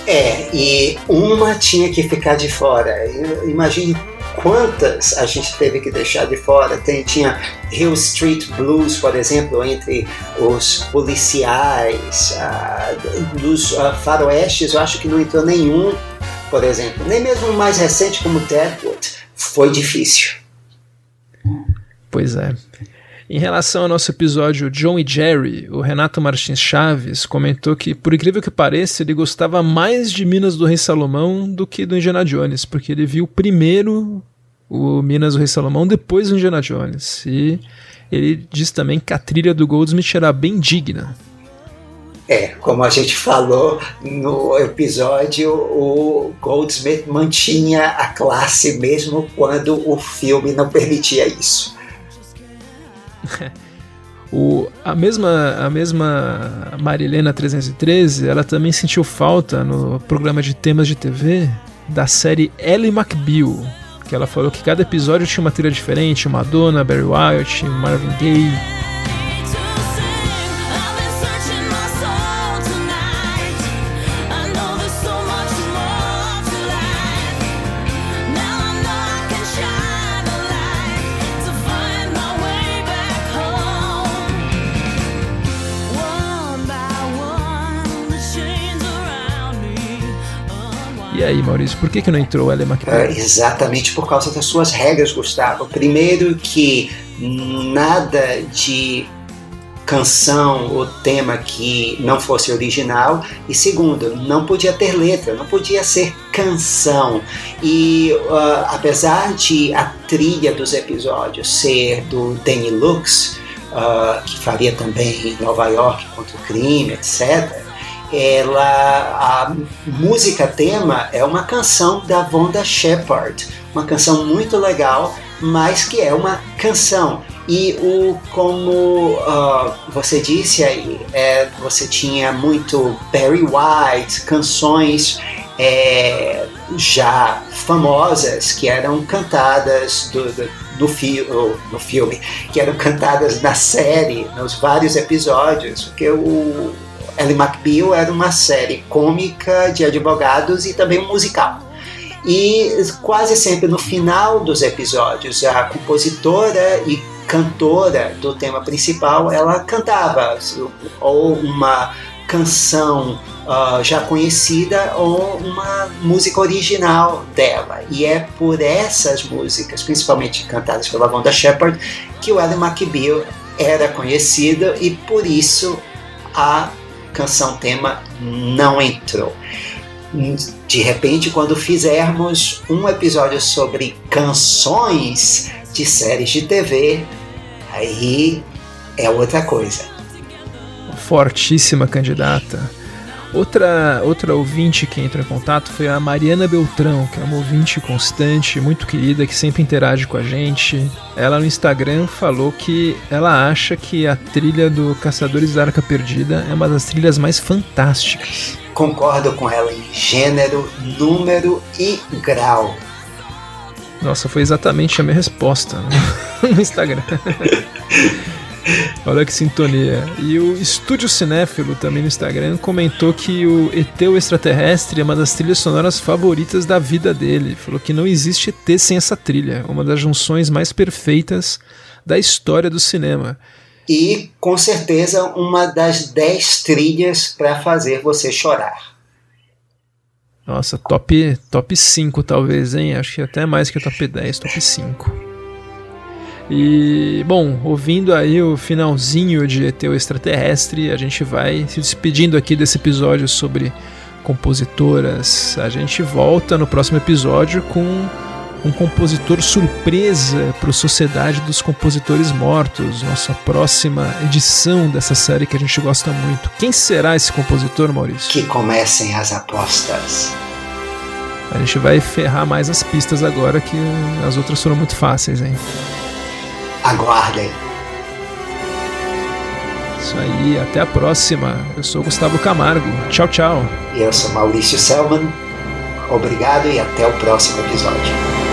B: É, e uma tinha que ficar de fora. Imagine quantas a gente teve que deixar de fora. Tem, tinha Hill Street Blues, por exemplo, entre os policiais, dos faroestes, eu acho que não entrou nenhum, por exemplo. Nem mesmo o mais recente como Deadwood. Foi difícil.
A: Pois é. Em relação ao nosso episódio John e Jerry, o Renato Martins Chaves comentou que, por incrível que pareça, ele gostava mais de Minas do Rei Salomão do que do Indiana Jones, porque ele viu primeiro o Minas do Rei Salomão, depois o Indiana Jones. E ele diz também que a trilha do Goldsmith era bem digna.
B: É, como a gente falou no episódio, o Goldsmith mantinha a classe mesmo quando o filme não permitia isso.
A: o, a, mesma, a mesma Marilena 313, ela também sentiu falta no programa de temas de TV da série Ellie McBeal, que ela falou que cada episódio tinha uma trilha diferente, Madonna, Barry White, Marvin Gaye. E aí, Maurício, por que, que não entrou Ellen McBeal?
B: É, exatamente por causa das suas regras, Gustavo. Primeiro que nada de canção ou tema que não fosse original e segundo não podia ter letra não podia ser canção e uh, apesar de a trilha dos episódios ser do Danny Lux uh, que faria também Nova York contra o crime etc ela a música tema é uma canção da Vonda Shepard, uma canção muito legal, mas que é uma canção. E o como uh, você disse aí, é, você tinha muito Barry White, canções é, já famosas que eram cantadas do, do, fi do filme, que eram cantadas na série, nos vários episódios, porque o Ellie McBeal era uma série cômica de advogados e também musical. E quase sempre no final dos episódios, a compositora e cantora do tema principal, ela cantava ou uma canção uh, já conhecida ou uma música original dela. E é por essas músicas, principalmente cantadas pela Wanda Shepard, que o Ellie McBeal era conhecido e por isso a canção tema não entrou. De repente, quando fizermos um episódio sobre canções de séries de TV, aí é outra coisa.
A: Fortíssima candidata. Outra, outra ouvinte que entrou em contato foi a Mariana Beltrão, que é uma ouvinte constante, muito querida, que sempre interage com a gente. Ela no Instagram falou que ela acha que a trilha do Caçadores da Arca Perdida é uma das trilhas mais fantásticas.
B: Concordo com ela em gênero, número e grau.
A: Nossa, foi exatamente a minha resposta no Instagram. Olha que sintonia. E o Estúdio Cinéfilo, também no Instagram, comentou que o ET o Extraterrestre é uma das trilhas sonoras favoritas da vida dele. Falou que não existe ET sem essa trilha, uma das junções mais perfeitas da história do cinema.
B: E, com certeza, uma das dez trilhas para fazer você chorar.
A: Nossa, top, top 5 talvez, hein? Acho que até mais que top 10, top 5. E, bom, ouvindo aí o finalzinho de ET o Extraterrestre, a gente vai se despedindo aqui desse episódio sobre compositoras. A gente volta no próximo episódio com um compositor surpresa para a Sociedade dos Compositores Mortos, nossa próxima edição dessa série que a gente gosta muito. Quem será esse compositor, Maurício?
B: Que comecem as apostas.
A: A gente vai ferrar mais as pistas agora que as outras foram muito fáceis, hein?
B: Aguardem.
A: Isso aí, até a próxima. Eu sou Gustavo Camargo. Tchau, tchau.
B: E eu sou Maurício Selman. Obrigado e até o próximo episódio.